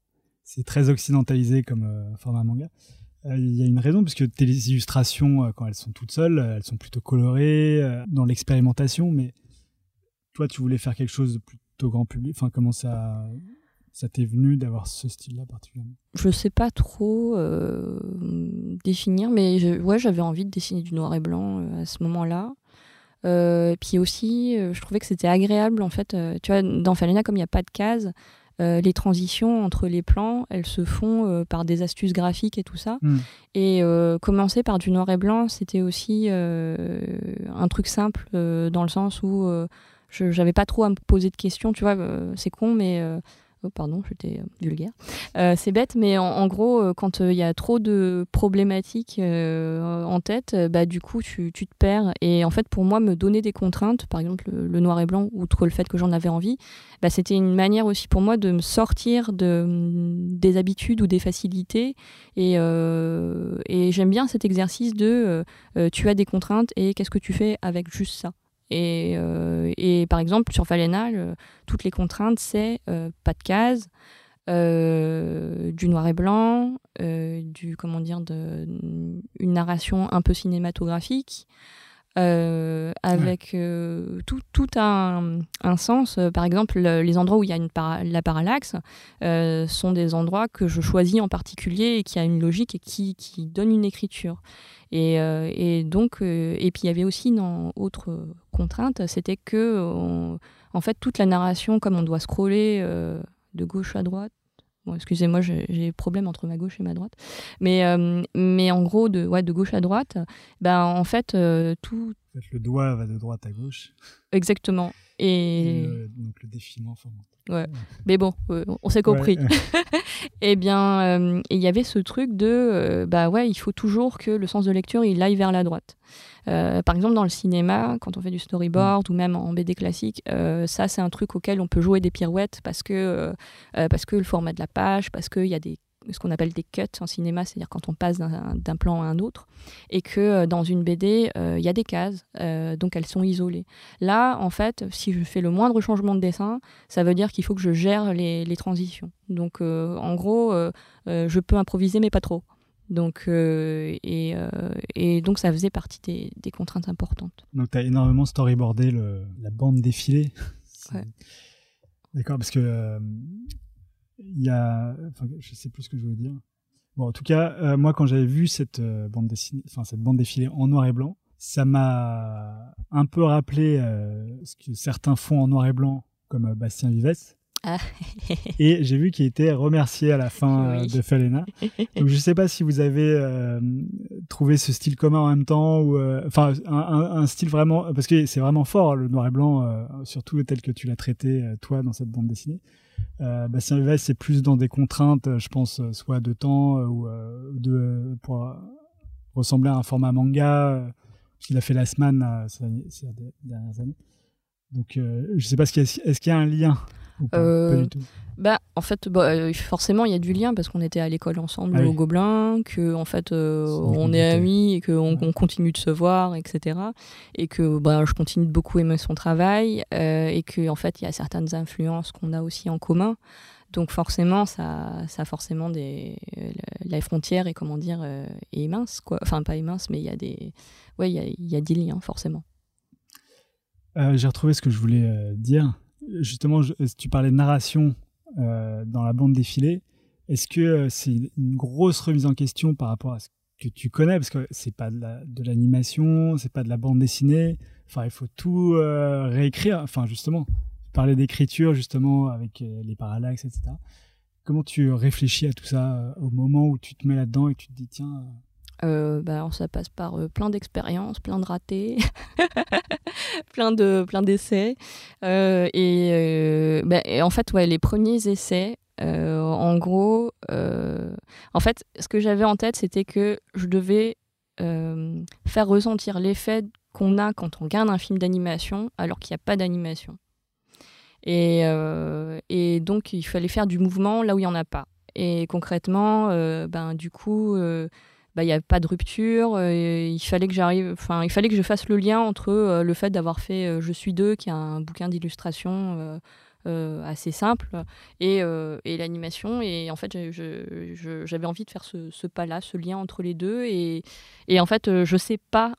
C'est très occidentalisé comme euh, format manga. Il y a une raison, parce que tes illustrations, quand elles sont toutes seules, elles sont plutôt colorées, dans l'expérimentation, mais toi, tu voulais faire quelque chose de plutôt grand public. Enfin, comment ça, ça t'est venu d'avoir ce style-là particulièrement? Je sais pas trop définir, mais ouais, j'avais envie de dessiner du noir et blanc à ce moment-là. Euh, puis aussi, euh, je trouvais que c'était agréable en fait. euh, tu vois, dans Falena, comme il n'y a pas de cases, les transitions entre les plans, elles se font par des astuces graphiques et tout ça. Hmm. Et commencer par du noir et blanc, c'était aussi un truc simple dans le sens où je n'avais pas trop à me poser de questions. Tu vois, c'est con, mais Oh, pardon, j'étais euh, vulgaire. Euh, c'est bête, mais en, gros, euh, quand il y a trop de problématiques en tête, bah, du coup, tu, te perds. Et en fait, pour moi, me donner des contraintes, par exemple le, noir et blanc, outre le fait que j'en avais envie, bah, c'était une manière aussi pour moi de me sortir de, des habitudes ou des facilités. Et j'aime bien cet exercice de tu as des contraintes et qu'est-ce que tu fais avec juste ça euh, et, par exemple, sur Falenal, toutes les contraintes, c'est euh, pas de cases, euh, du noir et blanc, du comment dire, une narration un peu cinématographique. Avec tout, tout un, un, sens. par exemple, les endroits où il y a une la parallaxe sont des endroits que je choisis en particulier et qui a une logique et qui, qui donnent une écriture. Et, et donc, et puis il y avait aussi une autre contrainte, c'était que, en fait, toute la narration, comme on doit scroller euh, de gauche à droite, Bon, excusez-moi, j'ai problème entre ma gauche et ma droite. Mais, euh, mais en gros, de, ouais, de gauche à droite, ben, en fait, euh, tout. Le doigt va de droite à gauche. Exactement. Et. donc le défilement. Enfin, Ouais. Mais bon, euh, on s'est compris. et (laughs) (laughs) eh bien, euh, il y avait ce truc de, euh, bah ouais, il faut toujours que le sens de lecture il aille vers la droite. par exemple, dans le cinéma, quand on fait du storyboard ou même en BD classique, ça c'est un truc auquel on peut jouer des pirouettes parce que parce que le format de la page, parce qu'il y a des ce qu'on appelle des cuts en cinéma, c'est-à-dire quand on passe d'un plan à un autre, et que euh, dans une BD, euh, il y a des cases, euh, donc elles sont isolées. Là, en fait, si je fais le moindre changement de dessin, ça veut dire qu'il faut que je gère les, transitions. Donc, en gros, je peux improviser, mais pas trop. Donc, et, donc, ça faisait partie des, contraintes importantes. Donc, tu as énormément storyboardé la bande défilée. Ouais. D'accord, parce que il y a, enfin, je sais plus ce que je voulais dire. Bon, en tout cas, euh, moi, quand j'avais vu cette euh, bande dessinée, enfin cette bande défilée en noir et blanc, ça m'a un peu rappelé euh, ce que certains font en noir et blanc, comme Bastien Vives. Ah. et j'ai vu qu'il était remercié à la fin de Falena. Donc je ne sais pas si vous avez trouvé ce style commun en même temps ou enfin un, un, style vraiment parce que c'est vraiment fort le noir et blanc, surtout tel que tu l'as traité toi dans cette bande dessinée. Euh, Vives, c'est plus dans des contraintes, je pense, euh, soit de temps euh, ou de pour ressembler à un format manga, parce qu'il a fait la semaine ces dernières années. Donc, je ne sais pas, est-ce qu'il y a un lien euh, bah, en fait, bah, euh, forcément, il y a du lien parce qu'on était à l'école ensemble ah au Gobelin, que en fait, euh, on est amis et qu'on on continue de se voir, etc. Et que bah, je continue de beaucoup aimer son travail et que en fait, il y a certaines influences qu'on a aussi en commun. Donc forcément, ça, ça forcément des la frontière est comment dire est mince quoi. Enfin pas mince, mais il y a des ouais il y a, y a des liens forcément. J'ai retrouvé ce que je voulais dire justement, tu parlais de narration euh, dans la bande défilée. Est-ce que euh, c'est une grosse remise en question par rapport à ce que tu connais? Parce que c'est pas de l'animation, c'est pas de la bande dessinée. Enfin, il faut tout euh, réécrire. Enfin, justement, tu parlais d'écriture, justement, avec les parallaxes, etc. Comment tu réfléchis à tout ça au moment où tu te mets là-dedans et tu te dis, tiens, euh, bah, ça passe par euh, plein d'expériences, plein de ratés, (laughs) plein de plein d'essais. Euh, bah, et, en fait, ouais, les premiers essais, en gros, en fait, ce que j'avais en tête, c'était que je devais faire ressentir l'effet qu'on a quand on regarde un film d'animation alors qu'il n'y a pas d'animation. Et, et, donc, il fallait faire du mouvement là où il n'y en a pas. Et concrètement, ben, du coup, bah, n'y a pas de rupture. Euh, il fallait que j'arrive, enfin, il fallait que je fasse le lien entre euh, le fait d'avoir fait euh, Je suis deux, qui est un bouquin d'illustration assez simple, et, et l'animation. Et en fait, j'avais envie de faire ce, pas-là, ce lien entre les deux. Et, et en fait, je sais pas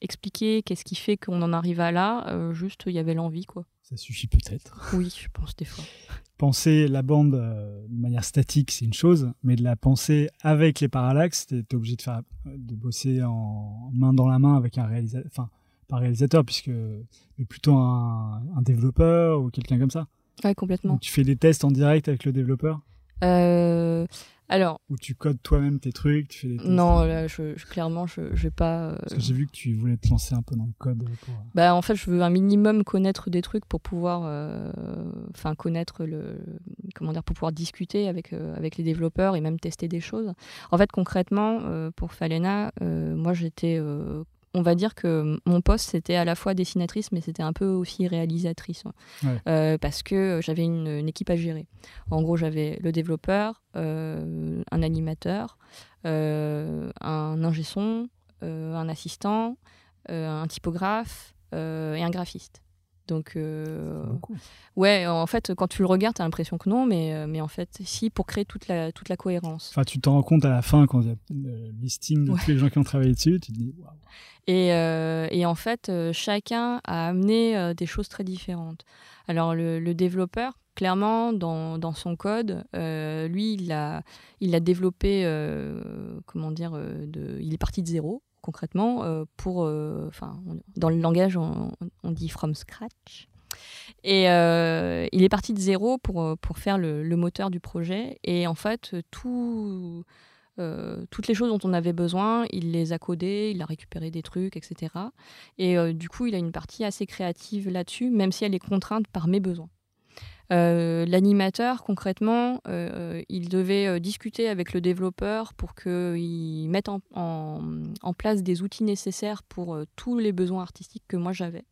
expliquer qu'est-ce qui fait qu'on en arrive à là. juste, il y avait l'envie, quoi. Ça suffit peut-être. Oui, je pense des fois (laughs) penser la bande euh, de manière statique, c'est une chose, mais de la penser avec les parallaxes, tu es, obligé de, faire, de bosser en main dans la main avec un réalisateur, enfin, pas réalisateur, puisque mais plutôt un, développeur ou quelqu'un comme ça. Ouais, complètement. Donc, tu fais des tests en direct avec le développeur? Euh, alors, Ou tu codes toi-même tes trucs tu fais des tests non, là, je, je- clairement, je, vais pas. euh, Parce que j'ai vu que tu voulais te lancer un peu dans le code. Pour... Bah, en fait, je veux un minimum connaître des trucs pour pouvoir, euh, enfin, connaître le, comment dire, pour pouvoir discuter avec euh, avec les développeurs et même tester des choses. En fait, concrètement, euh, pour Falena, euh, moi, j'étais, euh, on va dire que mon poste c'était à la fois dessinatrice, mais c'était un peu aussi réalisatrice, hein. Ouais. Euh, parce que j'avais une, une équipe à gérer. En gros, j'avais le développeur, euh, un animateur, euh, un ingé son, un assistant, un typographe et un graphiste. Donc, euh, ouais, en fait, quand tu le regardes, tu as l'impression que non, mais, euh, mais en fait, si, pour créer toute la, toute la cohérence. Enfin, tu t'en rends compte à la fin quand il y a le listing de Ouais. tous les gens qui ont travaillé dessus. Tu te dis, waouh. Et, euh, et en fait, euh, chacun a amené euh, des choses très différentes. Alors, le, le développeur, clairement, dans, dans son code, euh, lui, il a, il a développé, euh, comment dire, euh, de, il est parti de zéro, concrètement, euh, pour, euh, enfin, dans le langage, on, dit from scratch. Et euh, il est parti de zéro pour, pour faire le, moteur du projet. Et en fait, tout, toutes les choses dont on avait besoin, il les a codées, il a récupéré des trucs, etc. Et du coup, il a une partie assez créative là-dessus, même si elle est contrainte par mes besoins. Euh, L'animateur, concrètement, euh, il devait euh, discuter avec le développeur pour qu'il mette en, place des outils nécessaires pour tous les besoins artistiques que moi j'avais.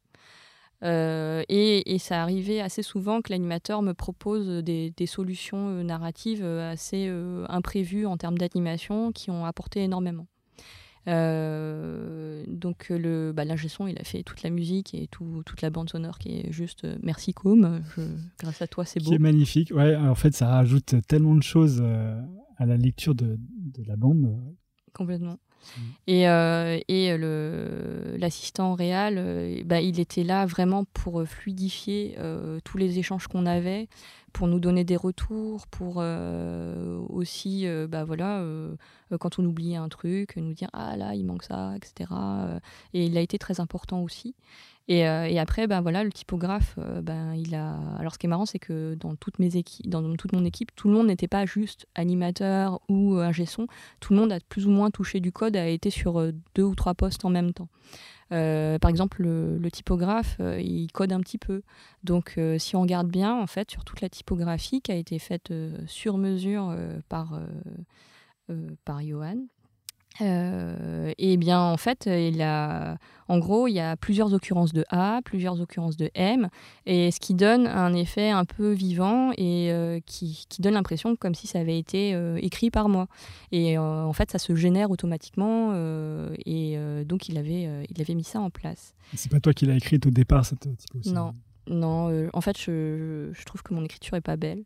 Et, ça arrivait assez souvent que l'animateur me propose des, solutions narratives assez imprévues en termes d'animation qui ont apporté énormément. Euh, donc le bah, l'ingé son, il a fait toute la musique et tout- toute la bande sonore qui est juste euh, merci Com. Je- grâce à toi, c'est beau. Qui est magnifique. Ouais, en fait, ça rajoute tellement de choses euh, à la lecture de, de la bande. Complètement. Mm. Et, euh, et le- l'assistant réel, euh, bah, il était là vraiment pour euh, fluidifier tous les échanges qu'on avait, pour nous donner des retours, pour aussi, bah, voilà, quand on oubliait un truc, nous dire ah là il manque ça, etc. Et il a été très important aussi. Et, et après, ben voilà, le typographe, ben il a. Alors, ce qui est marrant, c'est que dans toutes mes équipes, dans toute mon équipe, tout le monde n'était pas juste animateur ou ingé son. Tout le monde a plus ou moins touché du code, a été sur euh, deux ou trois postes en même temps. Euh, par exemple, le, typographe, euh, il code un petit peu. Donc, si on regarde bien, en fait, sur toute la typographie qui a été faite sur mesure par, par Johan, euh, et bien en fait, il a, en gros, il y a plusieurs occurrences de A, plusieurs occurrences de M, et ce qui donne un effet un peu vivant et euh, qui, qui donne l'impression comme si ça avait été euh, écrit par moi. Et en fait, ça se génère automatiquement, et donc il avait, il avait mis ça en place. C'est pas toi qui l'as écrite au départ, cette Non. Non, en fait, je, je trouve que mon écriture est pas belle.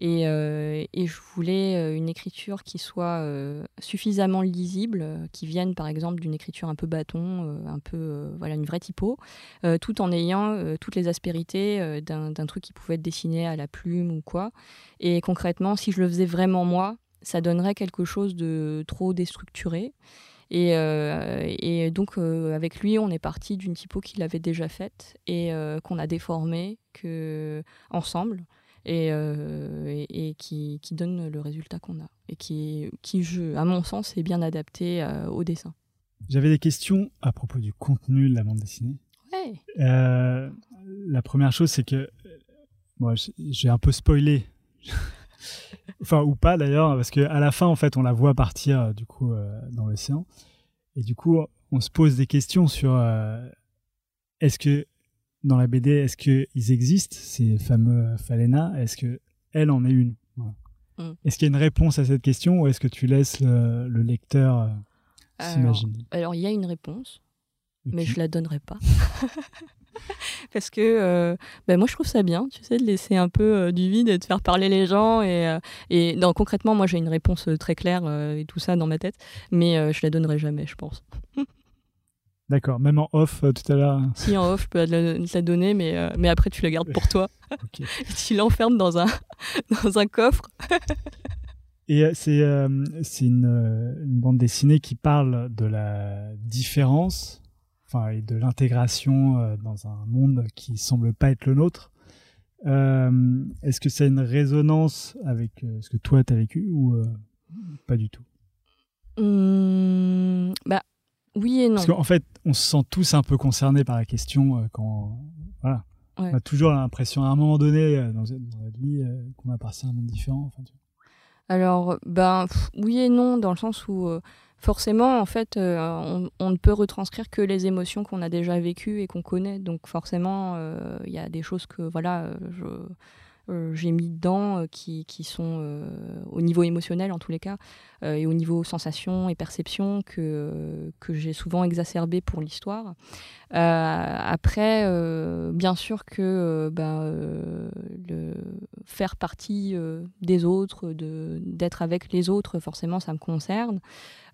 Et, euh, et je voulais euh, une écriture qui soit euh, suffisamment lisible, qui vienne par exemple d'une écriture un peu bâton, un peu voilà une vraie typo, tout en ayant toutes les aspérités d'un truc qui pouvait être dessiné à la plume ou quoi. Et concrètement, si je le faisais vraiment moi, ça donnerait quelque chose de trop déstructuré. Et, donc, avec lui, on est parti d'une typo qu'il avait déjà faite et qu'on a déformée que, ensemble et, euh, et, et qui, qui donne le résultat qu'on a. Et qui, qui je, à mon sens, est bien adapté euh, au dessin. J'avais des questions à propos du contenu de la bande dessinée. Ouais. Euh, la première chose, c'est que moi, j'ai un peu spoilé. (laughs) enfin, ou pas d'ailleurs, parce qu'à la fin, en fait, on la voit partir du coup dans l'océan. Et du coup, on se pose des questions sur est-ce que dans la BD, est-ce qu'ils existent, ces fameux Falena Est-ce que elle en est une? Voilà. Mm. Est-ce qu'il y a une réponse à cette question ou est-ce que tu laisses le, le lecteur euh, s'imaginer? alors, il y a une réponse, mais je la donnerai pas. (laughs) Parce que euh, ben moi je trouve ça bien, tu sais, de laisser un peu euh, du vide et de faire parler les gens. Et, euh, et non, concrètement, moi j'ai une réponse euh, très claire euh, et tout ça dans ma tête, mais euh, je la donnerai jamais, je pense. (laughs) D'accord, même en off euh, tout à l'heure. (laughs) Si en off, je peux te la, donner, mais, euh, mais après tu la gardes pour toi. (laughs) Ok. Et tu l'enfermes dans un, (laughs) dans un coffre. Et euh, c'est euh, une, une bande dessinée qui parle de la différence, enfin et de l'intégration dans un monde qui semble pas être le nôtre. Est-ce que ça a une résonance avec ce que toi tu as vécu ou pas du tout? Hum, bah, oui et non. Parce qu'en fait, on se sent tous un peu concernés par la question euh, quand. Voilà. Ouais. On a toujours l'impression, à un moment donné euh, dans, dans notre vie, euh, qu'on appartient à un monde différent. Enfin, tu vois. Alors, ben, pff, oui et non, dans le sens où euh, forcément, en fait, euh, on, on ne peut retranscrire que les émotions qu'on a déjà vécues et qu'on connaît. Donc, forcément, euh, il y a des choses que voilà, j'ai mis dedans qui, qui sont au niveau émotionnel, en tous les cas, et au niveau sensation et perception que, que j'ai souvent exacerbé pour l'histoire. Euh, après, euh, bien sûr que euh, ben, euh, faire partie euh, des autres, d'être avec les autres, forcément, ça me concerne.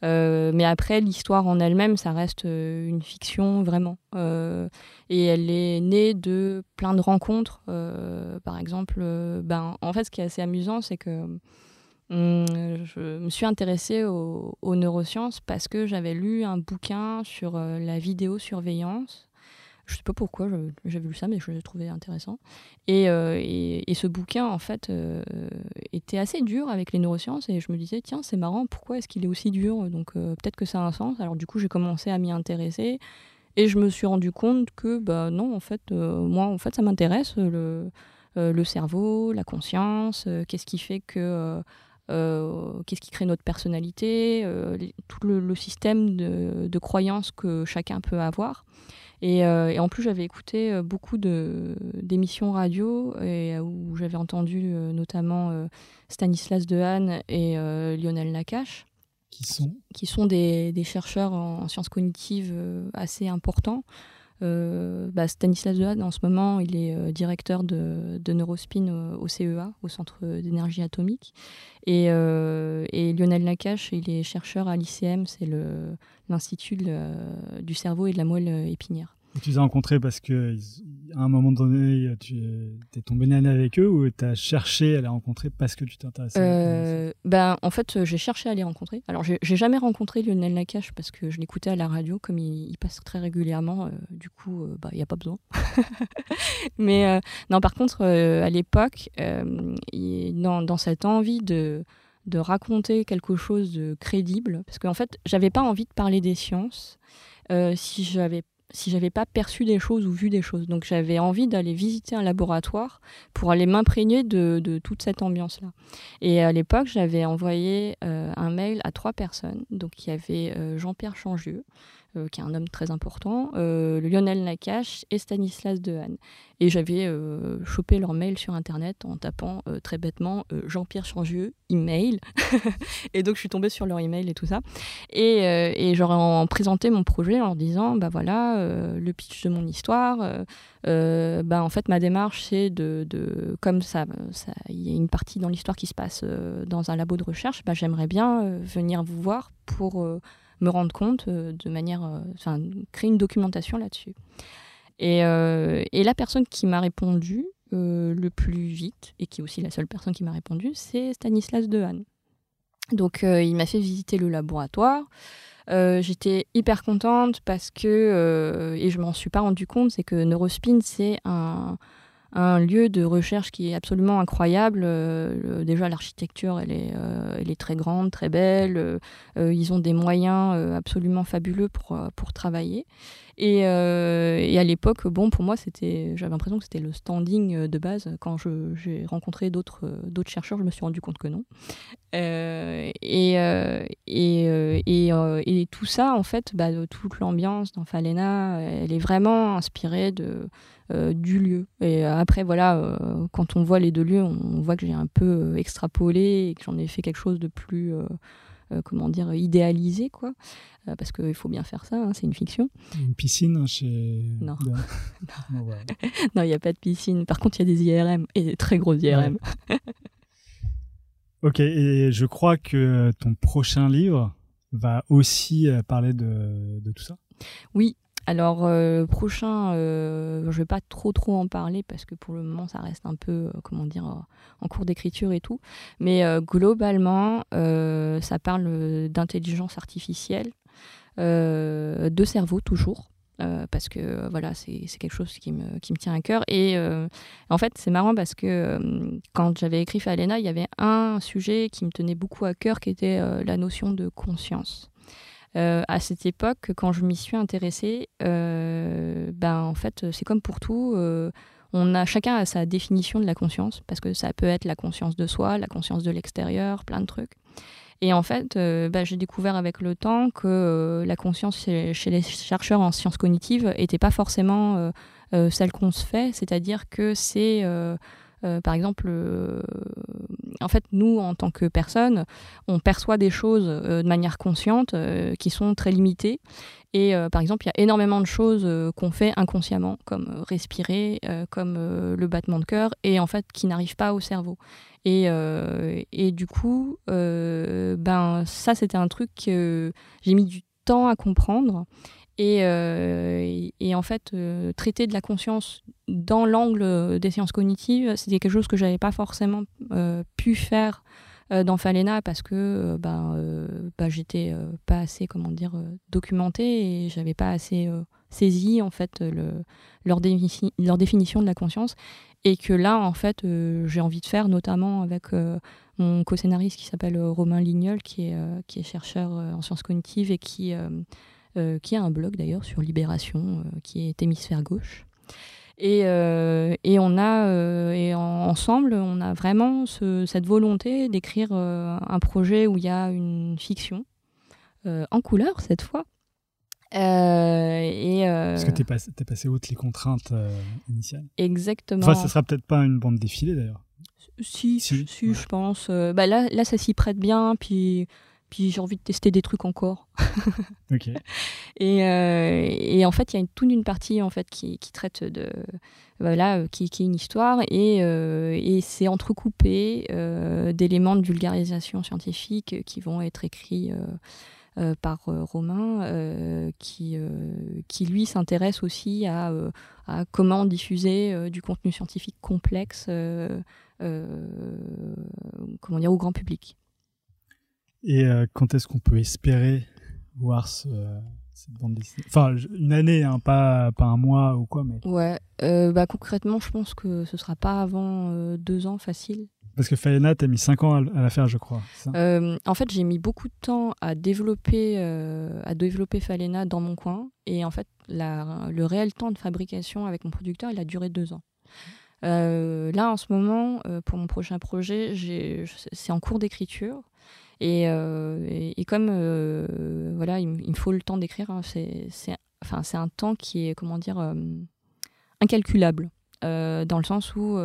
Euh, mais après, l'histoire en elle-même, ça reste euh, une fiction, vraiment. Euh, et elle est née de plein de rencontres. Euh, par exemple, euh, ben, en fait, ce qui est assez amusant, c'est que je me suis intéressée aux, neurosciences parce que j'avais lu un bouquin sur euh, la vidéosurveillance. Je sais pas pourquoi j'avais lu ça, mais je l'ai trouvé intéressant. Et, euh, et, ce bouquin, en fait, euh, était assez dur avec les neurosciences. Et je me disais, tiens, c'est marrant, pourquoi est-ce qu'il est aussi dur? Donc peut-être que ça a un sens. Alors du coup, j'ai commencé à m'y intéresser. Et je me suis rendu compte que, bah non, en fait, moi, en fait, ça m'intéresse, le, cerveau, la conscience, qu'est-ce qui fait que... qu'est-ce qui crée notre personnalité, euh, tout le, le système de, de croyances que chacun peut avoir. Et, euh, et en plus, j'avais écouté euh, beaucoup d'émissions radio et, euh, où j'avais entendu euh, notamment euh, Stanislas Dehaene et euh, Lionel Nakache, Qui sont? qui sont des, des chercheurs en, en sciences cognitives euh, assez importants. Euh, bah, Stanislas Dehaene, en ce moment, il est euh, directeur de, Neurospin au, CEA, au Centre d'énergie atomique. Et, euh, et Lionel Nakache, il est chercheur à l'ICM, c'est l'Institut du cerveau et de la moelle épinière. Tu les as rencontrés parce que à un moment donné, tu es tombé nez avec eux ou tu as cherché à les rencontrer parce que tu t'intéressais Euh, ben, en fait, euh, j'ai cherché à les rencontrer. Alors, j'ai jamais rencontré Lionel Nakache parce que je l'écoutais à la radio, comme il, passe très régulièrement. euh, du coup, euh, bah, il n'y a pas besoin. (laughs) Mais euh, non, par contre, euh, à l'époque, euh, dans cette envie de, de raconter quelque chose de crédible, parce qu'en fait, j'avais pas envie de parler des sciences euh, si j'avais si j'avais pas perçu des choses ou vu des choses. Donc j'avais envie d'aller visiter un laboratoire pour aller m'imprégner de, de toute cette ambiance-là. Et à l'époque, j'avais envoyé euh, un mail à trois personnes. Donc il y avait euh, Jean-Pierre Changieux, euh, qui est un homme très important, euh, Lionel Nakache et Stanislas Dehaene. Et j'avais euh, chopé leur mail sur Internet en tapant très bêtement Jean-Pierre Changieux, email. (laughs) et donc je suis tombée sur leur email et tout ça. Et, et j'aurais en présenté mon projet en leur disant, bah voilà, le pitch de mon histoire. bah, en fait, ma démarche, c'est de, de comme ça, il y a une partie dans l'histoire qui se passe dans un labo de recherche, bah, j'aimerais bien venir vous voir pour me rendre compte euh, de manière, euh, enfin, créer une documentation là-dessus. Et, euh, la personne qui m'a répondu le plus vite, et qui est aussi la seule personne qui m'a répondu, c'est Stanislas Dehaene. Donc, il m'a fait visiter le laboratoire. J'étais hyper contente parce que, et je m'en suis pas rendu compte, c'est que Neurospin, c'est un, un lieu de recherche qui est absolument incroyable. Euh, déjà, l'architecture, elle, est, euh, elle est très grande, très belle. Euh, ils ont des moyens absolument fabuleux pour travailler. Et, euh, et à l'époque, bon, pour moi, c'était, j'avais l'impression que c'était le standing euh, de base. Quand je- j'ai rencontré d'autres euh, d'autres chercheurs, je me suis rendu compte que non. Et, et, et, et tout ça, en fait, bah, toute l'ambiance dans Falena, elle est vraiment inspirée de, du lieu. Et après, voilà, quand on voit les deux lieux, on voit que j'ai un peu extrapolé et que j'en ai fait quelque chose de plus, comment dire, idéalisé, quoi. Euh, parce qu'il faut bien faire ça, hein, c'est une fiction. Une piscine chez. Non. (laughs) non, il n'y a pas de piscine. Par contre, il y a des IRM, et des très grosses IRM. Ok, et je crois que ton prochain livre va aussi euh, parler de, de tout ça? Oui. Alors, euh, prochain, euh, je ne vais pas trop trop en parler parce que pour le moment, ça reste un peu, euh, comment dire, euh, en cours d'écriture et tout. Mais globalement, ça parle d'intelligence artificielle, de cerveau toujours. parce que voilà, c'est quelque chose qui me, qui me tient à cœur. Et en fait, c'est marrant parce que quand j'avais écrit Falena, il y avait un sujet qui me tenait beaucoup à cœur qui était la notion de conscience. À cette époque, quand je m'y suis intéressée, ben, en fait, c'est comme pour tout. on a chacun a sa définition de la conscience parce que ça peut être la conscience de soi, la conscience de l'extérieur, plein de trucs. Et en fait, euh, bah, j'ai découvert avec le temps que euh, la conscience chez, les chercheurs en sciences cognitives n'était pas forcément euh, celle qu'on se fait, c'est-à-dire que c'est par exemple, en fait, nous, en tant que personnes, on perçoit des choses de manière consciente qui sont très limitées. Et par exemple, il y a énormément de choses qu'on fait inconsciemment, comme respirer, comme le battement de cœur, et en fait, qui n'arrivent pas au cerveau. Et, euh, et du coup, euh, ben, ça, c'était un truc que j'ai mis du temps à comprendre. Et, euh, et, en fait, traiter de la conscience dans l'angle des sciences cognitives, c'était quelque chose que j'avais pas forcément pu faire dans Falena parce que ben, ben j'étais pas assez, comment dire, documentée et j'avais pas assez saisi en fait le, leur, définition de la conscience. Et que là, en fait, euh, j'ai envie de faire, notamment avec euh, mon co-scénariste qui s'appelle euh, Romain Lignol, qui est chercheur en sciences cognitives et qui, qui a un blog d'ailleurs sur Libération, qui est Hémisphère Gauche. Et, et on a, et ensemble, on a vraiment cette volonté d'écrire un projet où il y a une fiction, en couleur cette fois, euh, et euh, Parce que tu es, passé, passé outre les contraintes euh, initiales. Exactement. Enfin, ça sera peut-être pas une bande défilée d'ailleurs. Si, si, je pense. bah là, là, ça s'y prête bien. Puis, puis j'ai envie de tester des trucs encore. (laughs) ok. Et, et, en fait, il y a une, toute une partie en fait qui, qui traite de voilà, qui, qui, est une histoire et, et c'est entrecoupé d'éléments de vulgarisation scientifique qui vont être écrits euh, par euh, Romain, euh, qui, qui lui s'intéresse aussi à, à, comment diffuser du contenu scientifique complexe comment dire, au grand public. Et quand est-ce qu'on peut espérer voir ce, cette bande dessinée? Enfin, une année, hein, pas, pas un mois ou quoi, mais... Ouais, bah, concrètement, je pense que ce sera pas avant deux ans facile. Parce que Faena, tu as mis 5 ans à, la faire, je crois. Euh, en fait, j'ai mis beaucoup de temps à développer, euh, à développer Falena dans mon coin. Et en fait, la, le réel temps de fabrication avec mon producteur, il a duré 2 ans. Euh, là, en ce moment, pour mon prochain projet, c'est en cours d'écriture. Et, et, comme voilà, il, me faut le temps d'écrire, hein, c'est enfin, un temps qui est, comment dire, incalculable. dans le sens où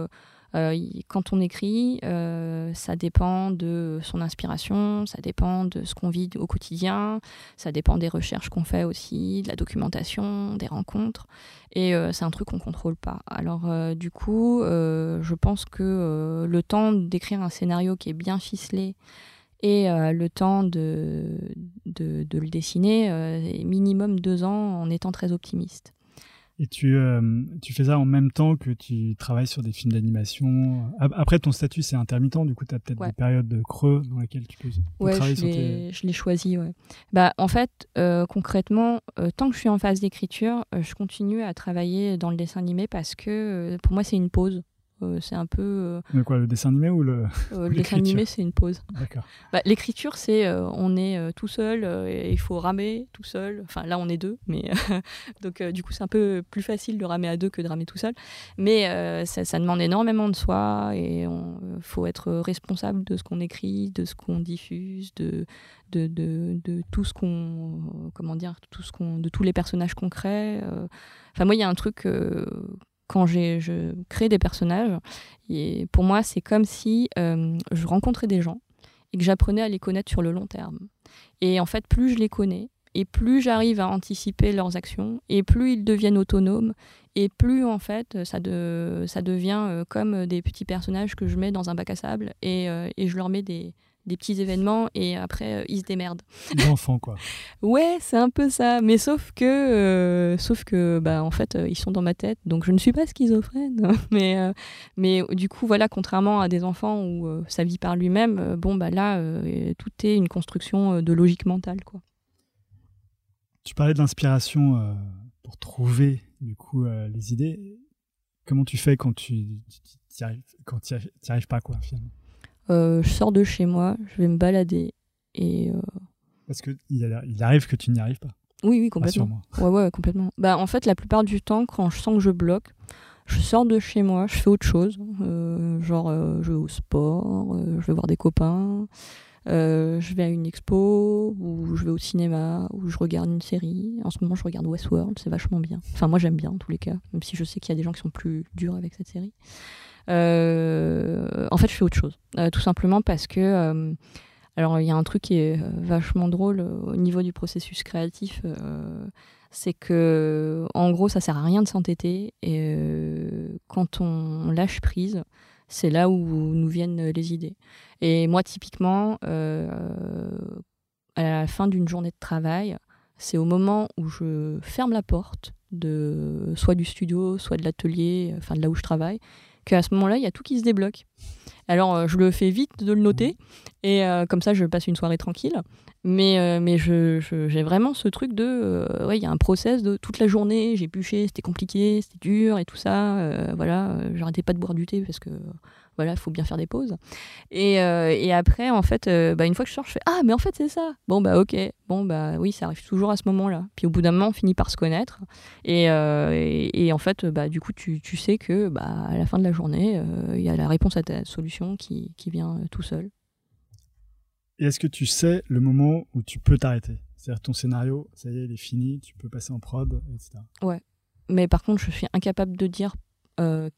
euh, quand on écrit, euh, ça dépend de son inspiration, ça dépend de ce qu'on vit au quotidien, ça dépend des recherches qu'on fait aussi, de la documentation, des rencontres. Et euh, c'est un truc qu'on contrôle pas. Alors du coup, je pense que le temps d'écrire un scénario qui est bien ficelé, et le temps de, de, de le dessiner, est minimum deux ans en étant très optimiste. Et tu, euh, tu fais ça en même temps que tu travailles sur des films d'animation. Après, ton statut, c'est intermittent, du coup, tu as peut-être des périodes de creux dans lesquelles tu peux, travailler sur tes... je l'ai choisi, ouais. Bah, en fait, euh, concrètement, euh, tant que je suis en phase d'écriture, je continue à travailler dans le dessin animé parce que pour moi, c'est une pause. Euh, c'est un peu. Euh, quoi, le dessin animé ou le. Euh, (laughs) le dessin animé, c'est une pause. D'accord. Bah, l'écriture, c'est on est tout seul, et il faut ramer tout seul. Enfin, là, on est deux, mais. (laughs) donc, du coup, c'est un peu plus facile de ramer à deux que de ramer tout seul. Mais ça, ça, demande énormément de soi, et il faut être responsable de ce qu'on écrit, de ce qu'on diffuse, de, de, de, de, tout ce qu'on. comment dire tout ce qu'on, De tous les personnages concrets. Enfin, moi, il y a un truc quand je crée des personnages, et pour moi, c'est comme si euh, je rencontrais des gens et que j'apprenais à les connaître sur le long terme. Et en fait, plus je les connais, et plus j'arrive à anticiper leurs actions, et plus ils deviennent autonomes, et plus en fait ça, de, ça devient euh, comme des petits personnages que je mets dans un bac à sable, et, euh, et je leur mets des, des petits événements et après euh, ils se démerdent. L'enfant quoi. (laughs) ouais, c'est un peu ça, mais sauf que euh, sauf que bah en fait euh, ils sont dans ma tête, donc je ne suis pas schizophrène, (laughs) mais mais du coup voilà, contrairement à des enfants où ça vit par lui-même, bon bah là tout est une construction de logique mentale quoi. Tu parlais de l'inspiration pour trouver du coup les idées. Comment tu fais quand tu n'y arrives, quand tu arrives pas quoi finalement? Je sors de chez moi, je vais me balader et. Parce que il arrive que tu n'y arrives pas. Oui, oui, complètement. Ouais, ouais, complètement. Bah, en fait, la plupart du temps, quand je sens que je bloque, je sors de chez moi, je fais autre chose. Euh, genre, euh, je vais au sport, euh, je vais voir des copains, je vais à une expo, ou je vais au cinéma, ou je regarde une série. En ce moment, je regarde Westworld, c'est vachement bien. Enfin, moi, j'aime bien en tous les cas, même si je sais qu'il y a des gens qui sont plus durs avec cette série. En fait, je fais autre chose. tout simplement parce que alors, il y a un truc qui est euh, vachement drôle euh, au niveau du processus créatif, euh, c'est que, en gros, ça sert à rien de s'entêter. Et quand on lâche prise, c'est là où nous viennent les idées. Et moi, typiquement, à la fin d'une journée de travail, c'est au moment où je ferme la porte de soit du studio, soit de l'atelier, enfin de là où je travaille, qu'à ce moment-là, il y a tout qui se débloque. Alors, euh, je le fais vite de le noter, et euh, comme ça, je passe une soirée tranquille. Mais, euh, mais j'ai je, vraiment ce truc de. ouais, il y a un process de toute la journée, j'ai bûché, c'était compliqué, c'était dur et tout ça. voilà, j'arrêtais pas de boire du thé parce que voilà, il faut bien faire des pauses. Et, euh, et après, en fait, euh, bah, une fois que je sors, je fais Ah, mais en fait, c'est ça. Bon, bah, ok. Bon, bah, oui, ça arrive toujours à ce moment-là. Puis au bout d'un moment, on finit par se connaître. Et, euh, et, en fait, bah, du coup, tu, tu, sais que bah, à la fin de la journée, il y a la réponse à ta solution qui, qui vient tout seul. Et est-ce que tu sais le moment où tu peux t'arrêter? C'est-à-dire ton scénario, ça y est, il est fini, tu peux passer en prod, etc. Ouais. Mais par contre, je suis incapable de dire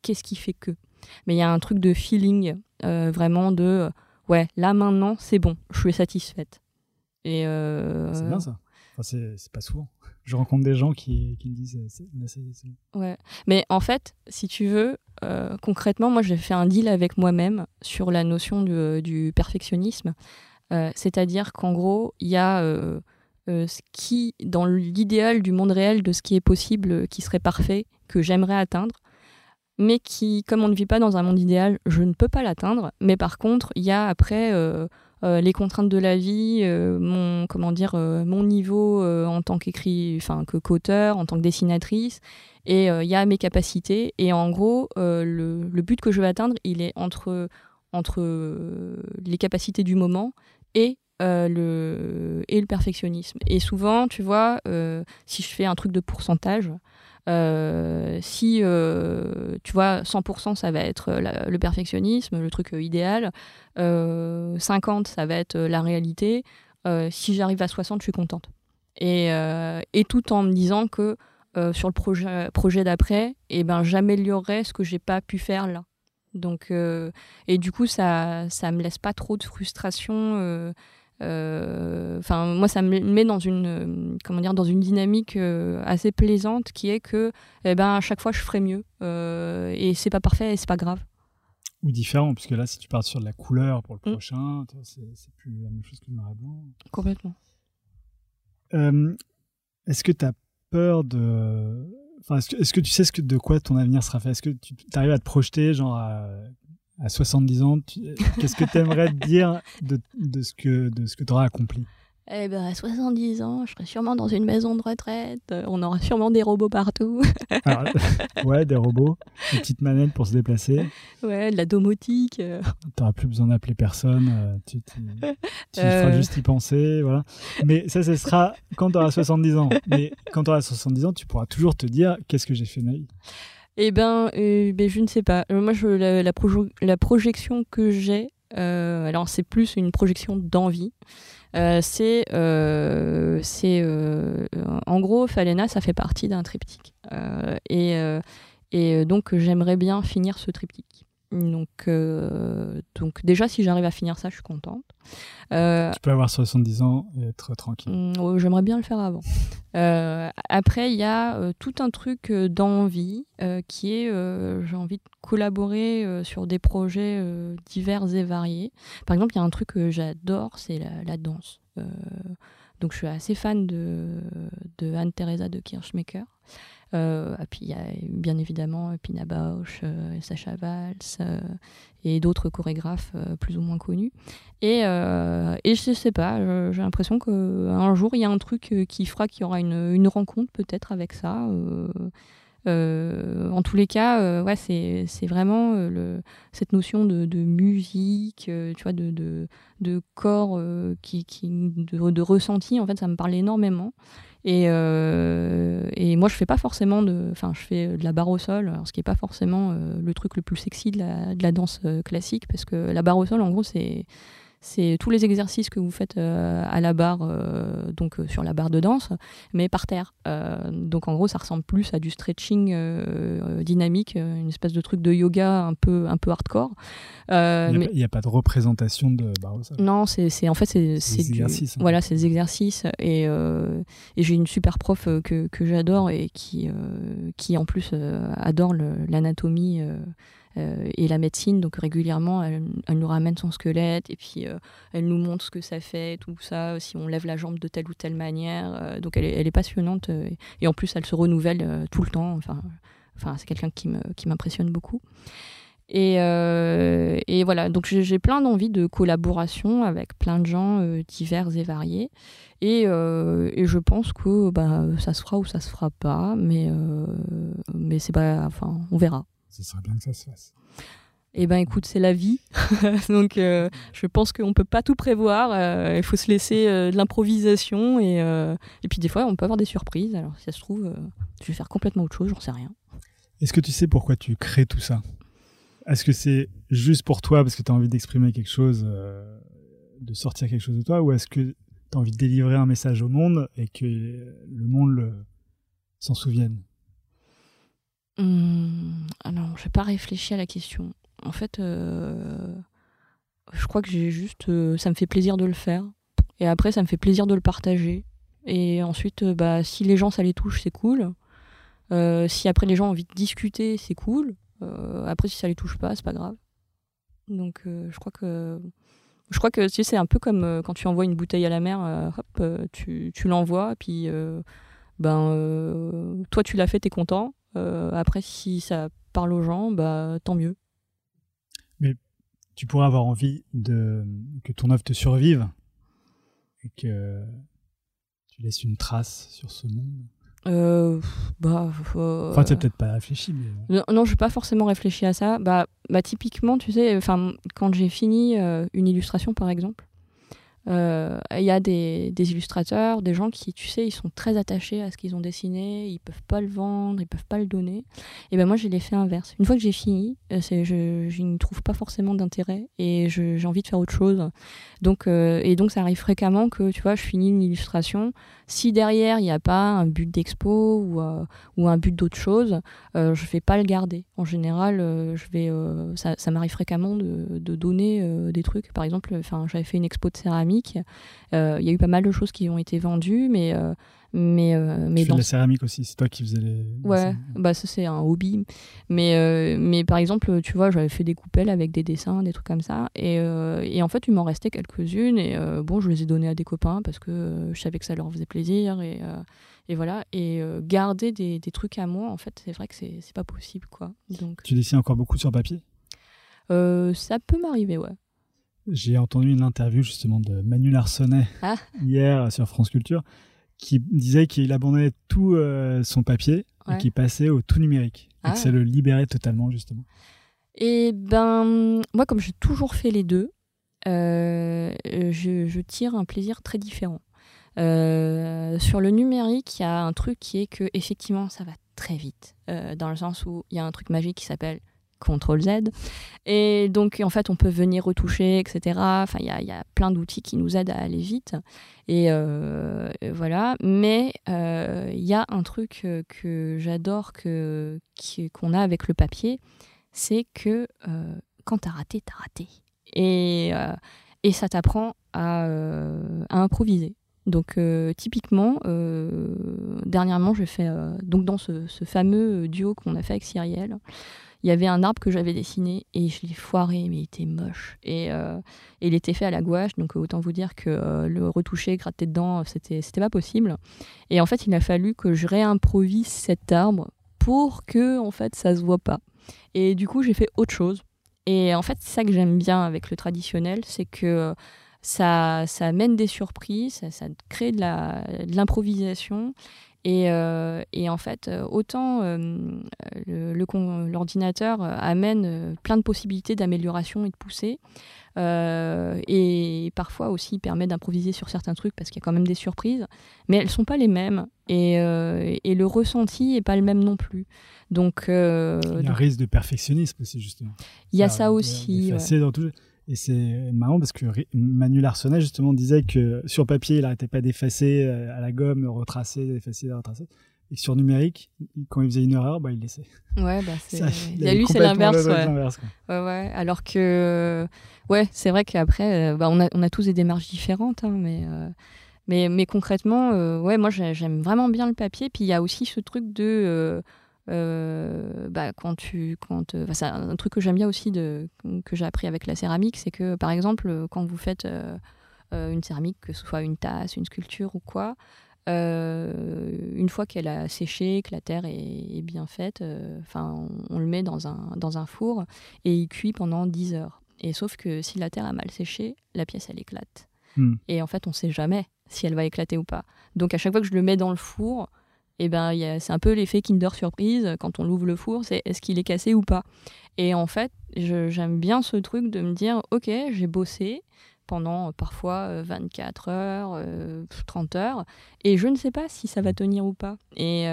qu'est-ce qui fait que. Mais il y a un truc de feeling, euh, vraiment de euh, ouais, là maintenant, c'est bon, je suis satisfaite. Et euh, C'est bien ça. c'est pas souvent. (laughs) Je rencontre des gens qui, qui me disent c'est Ouais. Mais en fait, si tu veux, concrètement, moi j'ai fait un deal avec moi-même sur la notion du, du perfectionnisme. C'est-à-dire qu'en gros, il y a ce qui, dans l'idéal du monde réel de ce qui est possible, qui serait parfait, que j'aimerais atteindre mais qui, comme on ne vit pas dans un monde idéal, je ne peux pas l'atteindre. Mais par contre, il y a après euh, euh, les contraintes de la vie, euh, mon comment dire, mon niveau en tant qu'écrit, enfin que qu'auteur, en tant que dessinatrice, et il y a mes capacités. Et en gros, le, but que je veux atteindre, il est entre entre les capacités du moment et le, et le perfectionnisme. Et souvent, tu vois, si je fais un truc de pourcentage, si, euh, tu vois, 100%, ça va être le perfectionnisme, le truc euh, idéal. 50, ça va être la réalité. si j'arrive à 60, je suis contente. Et, et tout en me disant que sur le projet, d'après, eh ben, j'améliorerai ce que j'ai pas pu faire là. Donc, et du coup, ça, ça me laisse pas trop de frustration euh, enfin, moi, ça me met dans une, euh, comment dire, dans une dynamique euh, assez plaisante qui est que, eh ben, à chaque fois, je ferai mieux. et c'est pas parfait et c'est pas grave ou différent, puisque là, si tu pars sur de la couleur pour le mm. prochain, c'est plus la même chose que le noir et blanc. Complètement. est-ce que tu as peur de. Enfin, est-ce que, tu sais ce que, de quoi ton avenir sera fait? Est-ce que tu arrives à te projeter, genre, à à 70 ans, qu'est-ce que tu aimerais te dire de, de, ce que, de ce que tu auras accompli? Eh ben, à 70 ans, je serai sûrement dans une maison de retraite. On aura sûrement des robots partout. (laughs) Ouais, des robots, des petites manettes pour se déplacer. Ouais, de la domotique. Tu n'auras plus besoin d'appeler personne. Euh, tu, tu, tu feras euh. juste y penser. Voilà. Mais ça, ce sera quand tu auras 70 ans. Mais quand tu auras 70 ans, tu pourras toujours te dire qu'est-ce que j'ai fait de ma vie? Eh ben, euh, ben, je ne sais pas. Euh, moi, je, la, la, projection que j'ai, euh, alors c'est plus une projection d'envie. c'est, en gros, Falena, ça fait partie d'un triptyque. et donc, j'aimerais bien finir ce triptyque. Donc, euh, donc déjà, si j'arrive à finir ça, je suis contente. Euh, tu peux avoir 70 ans et être tranquille. Mm, j'aimerais bien le faire avant. Euh, après, il y a tout un truc d'envie qui est, j'ai envie de collaborer sur des projets divers et variés. Par exemple, il y a un truc que j'adore, c'est la, la, danse. donc, je suis assez fan de, de Anne-Theresa de Kirchmaker. Et puis il y a bien évidemment Pina Bausch, Sacha Valls et d'autres chorégraphes plus ou moins connus. Et, et je sais pas, j'ai l'impression qu'un jour il y a un truc qui fera qu'il y aura une, rencontre peut-être avec ça. Euh, en tous les cas, euh, c'est, vraiment euh, cette notion de, musique, tu vois, de, de, corps, qui, qui, de, ressenti, en fait, ça me parle énormément. Et, et moi, je fais pas forcément de. Enfin, je fais de la barre au sol, ce qui n'est pas forcément le truc le plus sexy de la, de la danse classique, parce que la barre au sol, en gros, c'est c'est tous les exercices que vous faites euh, à la barre, euh, donc euh, sur la barre de danse, mais par terre. donc en gros, ça ressemble plus à du stretching dynamique, une espèce de truc de yoga un peu, un peu hardcore. il n'y a, pas de représentation de sol. Non, c'est en fait c'est des exercices. Hein. Voilà, c'est des exercices et, et j'ai une super prof que, que j'adore et qui, qui en plus adore l'anatomie euh, et la médecine. Donc régulièrement, elle, nous ramène son squelette et puis euh, elle nous montre ce que ça fait, tout ça, si on lève la jambe de telle ou telle manière. Euh, donc elle est, passionnante et en plus elle se renouvelle tout le temps. Enfin, enfin c'est quelqu'un qui m'impressionne beaucoup. Et, et, voilà, donc j'ai plein d'envie de collaboration avec plein de gens divers et variés. Et, et, je pense que bah, ça se fera ou ça se fera pas, mais, mais c'est pas. Enfin, on verra. Ce serait bien que ça se fasse. Eh ben écoute, c'est la vie. (laughs) Donc euh, je pense qu'on peut pas tout prévoir. Euh, il faut se laisser euh, de l'improvisation et, et puis des fois on peut avoir des surprises. Alors si ça se trouve, je vais faire complètement autre chose, j'en sais rien. Est-ce que tu sais pourquoi tu crées tout ça? Est-ce que c'est juste pour toi parce que tu as envie d'exprimer quelque chose, de sortir quelque chose de toi, ou est-ce que tu as envie de délivrer un message au monde et que le monde s'en souvienne? Hum, alors, je n'ai pas réfléchi à la question. En fait, euh, je crois que j'ai juste. Euh, ça me fait plaisir de le faire. Et après, ça me fait plaisir de le partager. Et ensuite, euh, bah, si les gens, ça les touche, c'est cool. si après, les gens ont envie de discuter, c'est cool. après, si ça les touche pas, c'est pas grave. Donc, je crois que. Je crois que c'est un peu comme quand tu envoies une bouteille à la mer, hop, tu, l'envoies, puis ben, toi, tu l'as fait, t'es content après, si ça parle aux gens, bah, tant mieux. Mais tu pourrais avoir envie de que ton œuvre te survive et que tu laisses une trace sur ce monde. Euh, bah, euh, Enfin, tu n'as peut-être pas réfléchi, mais... Non, je n'ai pas forcément réfléchi à ça. Bah, bah typiquement, tu sais, quand j'ai fini une illustration, par exemple, euh, il y a des, illustrateurs, des gens qui, tu sais, ils sont très attachés à ce qu'ils ont dessiné, ils peuvent pas le vendre, ils peuvent pas le donner. Et ben moi, j'ai l'effet inverse. Une fois que j'ai fini, euh, je, je n'y trouve pas forcément d'intérêt et j'ai envie de faire autre chose. Donc, euh, et donc, ça arrive fréquemment que, tu vois, je finis une illustration. Si derrière, il n'y a pas un but d'expo ou, ou un but d'autre chose, je vais pas le garder. En général, je vais, ça, ça m'arrive fréquemment de, de donner des trucs. Par exemple, j'avais fait une expo de céramique euh, il y a eu pas mal de choses qui ont été vendues, mais euh, mais euh, mais tu fais la céramique aussi c'est toi qui faisais les ouais bah ça c'est un hobby. Mais mais par exemple tu vois j'avais fait des coupelles avec des dessins des trucs comme ça et, et en fait il m'en restait quelques-unes et bon je les ai données à des copains parce que je savais que ça leur faisait plaisir et et voilà. Et garder des, des, trucs à moi en fait c'est vrai que c'est pas possible quoi. Donc tu dessines encore beaucoup sur papier? Ça peut m'arriver ouais j'ai entendu une interview justement de Manu Larsonnet ah. hier sur France Culture qui disait qu'il abandonnait tout euh, son papier et qu'il passait au tout numérique. Et que ah. ça le libérait totalement justement. Et ben, moi comme j'ai toujours fait les deux, euh, je, tire un plaisir très différent. Euh, sur le numérique, il y a un truc qui est que effectivement ça va très vite, dans le sens où il y a un truc magique qui s'appelle CTRL Z. Et donc, en fait, on peut venir retoucher, etc. Enfin, il y a, plein d'outils qui nous aident à aller vite. Et euh, voilà. Mais euh, il y a un truc que j'adore que, qu'on a avec le papier, c'est que euh, quand t'as raté, t'as raté. Et, et ça t'apprend à, à, improviser. Donc typiquement, dernièrement, j'ai fait donc dans ce, ce fameux duo qu'on a fait avec Cyrielle, il y avait un arbre que j'avais dessiné et je l'ai foiré, mais il était moche. Et, euh, il était fait à la gouache, donc autant vous dire que euh, le retoucher, gratter dedans, c'était, c'était pas possible. Et en fait, il a fallu que je réimprovise cet arbre pour que en fait ça se voit pas. Et du coup, j'ai fait autre chose. Et en fait, c'est ça que j'aime bien avec le traditionnel, c'est que ça, ça amène des surprises, ça, crée de l'improvisation. Euh, et, en fait, euh, autant euh, l'ordinateur amène plein de possibilités d'amélioration et de pousser, et parfois aussi permet d'improviser sur certains trucs parce qu'il y a quand même des surprises, mais elles ne sont pas les mêmes, et, le ressenti n'est pas le même non plus. Donc, il y a un risque de perfectionnisme aussi, justement. Il y a ça, aussi. Dans tout... Et c'est marrant parce que Manuel Arsenet justement disait que sur papier, il n'arrêtait pas d'effacer euh, à la gomme, retracer, d'effacer, retracer. Et sur numérique, quand il faisait une erreur, bah, il laissait. Ouais, bah (laughs) c'est. il a c'est l'inverse. Ouais. ouais. ouais, Alors que, ouais, c'est vrai qu'après, euh, bah, on, a, on a tous des démarches différentes, hein, mais, euh, mais, mais concrètement, ouais, moi j'aime vraiment bien le papier. Puis il y a aussi ce truc de euh, bah, quand tu, quand, euh, c'est un truc que j'aime bien aussi de, que j'ai appris avec la céramique, c'est que par exemple, quand vous faites euh, une céramique, que ce soit une tasse, une sculpture ou quoi, une fois qu'elle a séché, que la terre est, bien faite, enfin, on, le met dans un, dans un four et il cuit pendant 10 heures. Et sauf que si la terre a mal séché, la pièce elle éclate. Hmm. Et en fait, on sait jamais si elle va éclater ou pas. Donc à chaque fois que je le mets dans le four, et ben c'est un peu l'effet Kinder Surprise quand on l'ouvre le four, c'est est-ce qu'il est cassé ou pas. Et en fait, j'aime bien ce truc de me dire, ok, j'ai bossé pendant euh, parfois 24 euh, heures, 30 euh, heures, et je ne sais pas si ça va tenir ou pas. Et,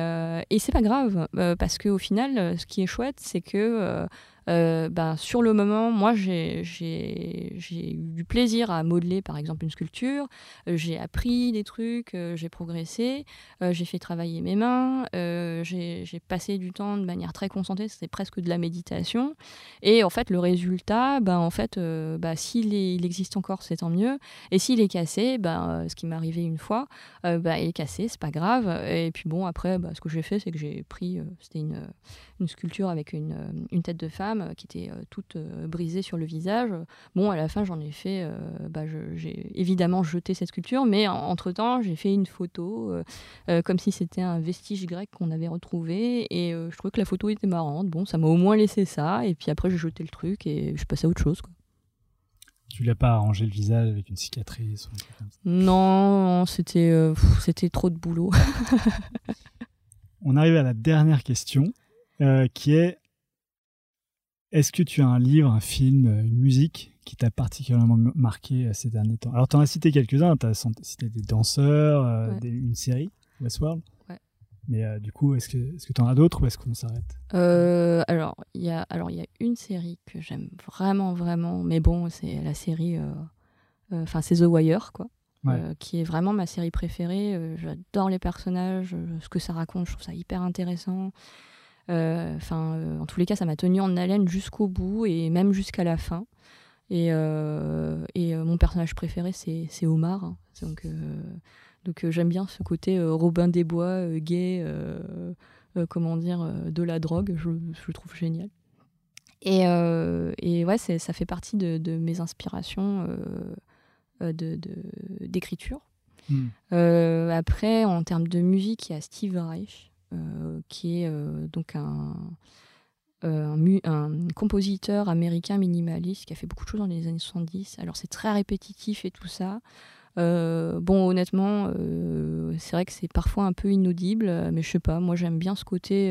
et c'est pas grave, parce qu'au final, ce qui est chouette, c'est que euh, ben, sur le moment, moi, j'ai eu du plaisir à modeler, par exemple, une sculpture. Euh, j'ai appris des trucs, euh, j'ai progressé, j'ai fait travailler mes mains, j'ai passé du temps de manière très concentrée, c'était presque de la méditation. Et en fait, le résultat, ben, en fait, ben, s'il il existe encore, c'est tant mieux. Et s'il est cassé, ben, ce qui m'est arrivé une fois, ben, il est cassé, c'est pas grave. Et puis bon, après, ben, ce que j'ai fait, c'est que j'ai pris, c'était une, une, sculpture avec une, une tête de femme euh, qui était euh, toute euh, brisée sur le visage. Bon, à la fin, j'en ai fait. Bah, j'ai évidemment jeté cette sculpture, mais entre-temps, j'ai fait une photo comme si c'était un vestige grec qu'on avait retrouvé. Et je trouvais que la photo était marrante. Bon, ça m'a au moins laissé ça. Et puis après, j'ai jeté le truc et je passais à autre chose. Quoi. Tu l'as pas arrangé le visage avec une cicatrice Non, c'était c'était trop de boulot. (laughs) On arrive à la dernière question, qui est est-ce que tu as un livre, un film, euh, une musique qui t'a particulièrement marqué euh, ces derniers temps? Alors, tu en as cité quelques-uns. Tu as cité des danseurs, euh, une série, Westworld. Ouais. Mais du coup, est-ce que tu en as d'autres ou est-ce qu'on s'arrête? Alors, il y, a, alors, y a une série que j'aime vraiment, vraiment. Mais bon, c'est la série. Enfin, c'est The Wire, quoi. qui est vraiment ma série préférée. J'adore les personnages, ce que ça raconte, je trouve ça hyper intéressant. Euh, enfin, euh, en tous les cas, ça m'a tenu en haleine jusqu'au bout et même jusqu'à la fin. Et, euh, et mon personnage préféré, c'est Omar. Hein. Donc, donc j'aime bien ce côté Robin des Bois, gay, comment dire, de la drogue. Je, je le trouve génial. Et, et ouais, ça fait partie de, de mes inspirations d'écriture. De, hmm. après, en termes de musique, il y a Steve Reich. Euh, qui est euh, donc un, euh, un, compositeur américain minimaliste qui a fait beaucoup de choses dans les années 70. Alors c'est très répétitif et tout ça. bon, honnêtement, c'est vrai que c'est parfois un peu inaudible, mais je sais pas, moi j'aime bien ce côté.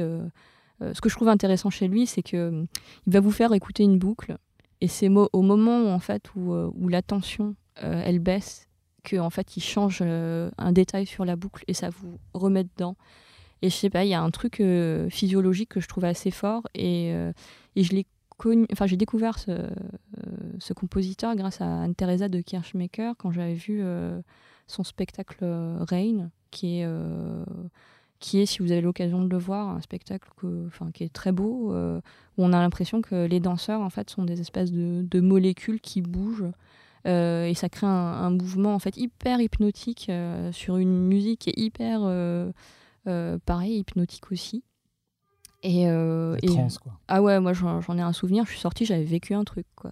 ce que je trouve intéressant chez lui, c'est que il va vous faire écouter une boucle, et c'est au moment où, en fait, où, où la tension elle baisse, que en fait il change un détail sur la boucle et ça vous remet dedans. Et je sais pas, il y a un truc euh, physiologique que je trouve assez fort et, euh, et je l'ai connu, enfin j'ai découvert ce, euh, ce, compositeur grâce à Anne-Theresa de Kirchmaker quand j'avais vu son spectacle Rain, qui est qui est, si vous avez l'occasion de le voir, un spectacle que, qui est très beau, où on a l'impression que les danseurs en fait sont des espèces de, de molécules qui bougent et ça crée un, mouvement en fait hyper hypnotique sur une musique qui est hyper pareil hypnotique aussi. Et, euh, et- trance, quoi. ah ouais, moi j'en ai un souvenir. Je suis sortie, j'avais vécu un truc quoi.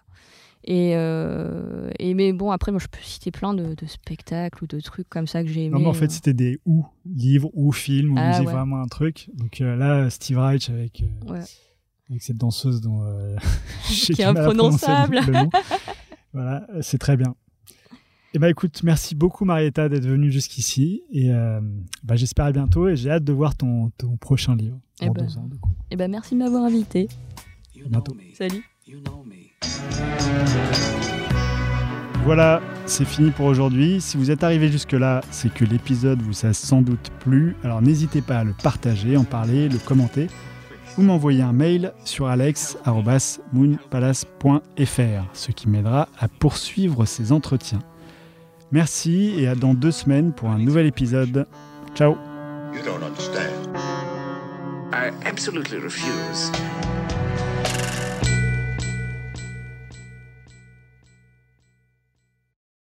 Et, euh, et mais bon après moi je peux citer plein de, de spectacles ou de trucs comme ça que j'ai aimé. Non, mais en fait, c'était des ou livres ou films ou Ah, ouais. vraiment un truc. Donc euh, là, Steve Reich avec, euh, Ouais. avec cette danseuse dont euh, (laughs) (laughs) Qui est imprononçable. (laughs) voilà, euh, c'est très bien. Et bah écoute, merci beaucoup Marietta d'être venue jusqu'ici et euh, bah, j'espère à bientôt et j'ai hâte de voir ton, ton prochain livre Eh ben. deux ans. du coup. Et ben merci de m'avoir invité. À bientôt. Salut. Voilà, c'est fini pour aujourd'hui. Si vous êtes arrivé jusque-là, c'est que l'épisode vous a sans doute plu. Alors n'hésitez pas à le partager, en parler, le commenter ou m'envoyer un mail sur alex.moonpalace.fr, ce qui m'aidera à poursuivre ces entretiens. Merci et à dans deux semaines pour un nouvel épisode. Ciao You don't understand. I absolutely refuse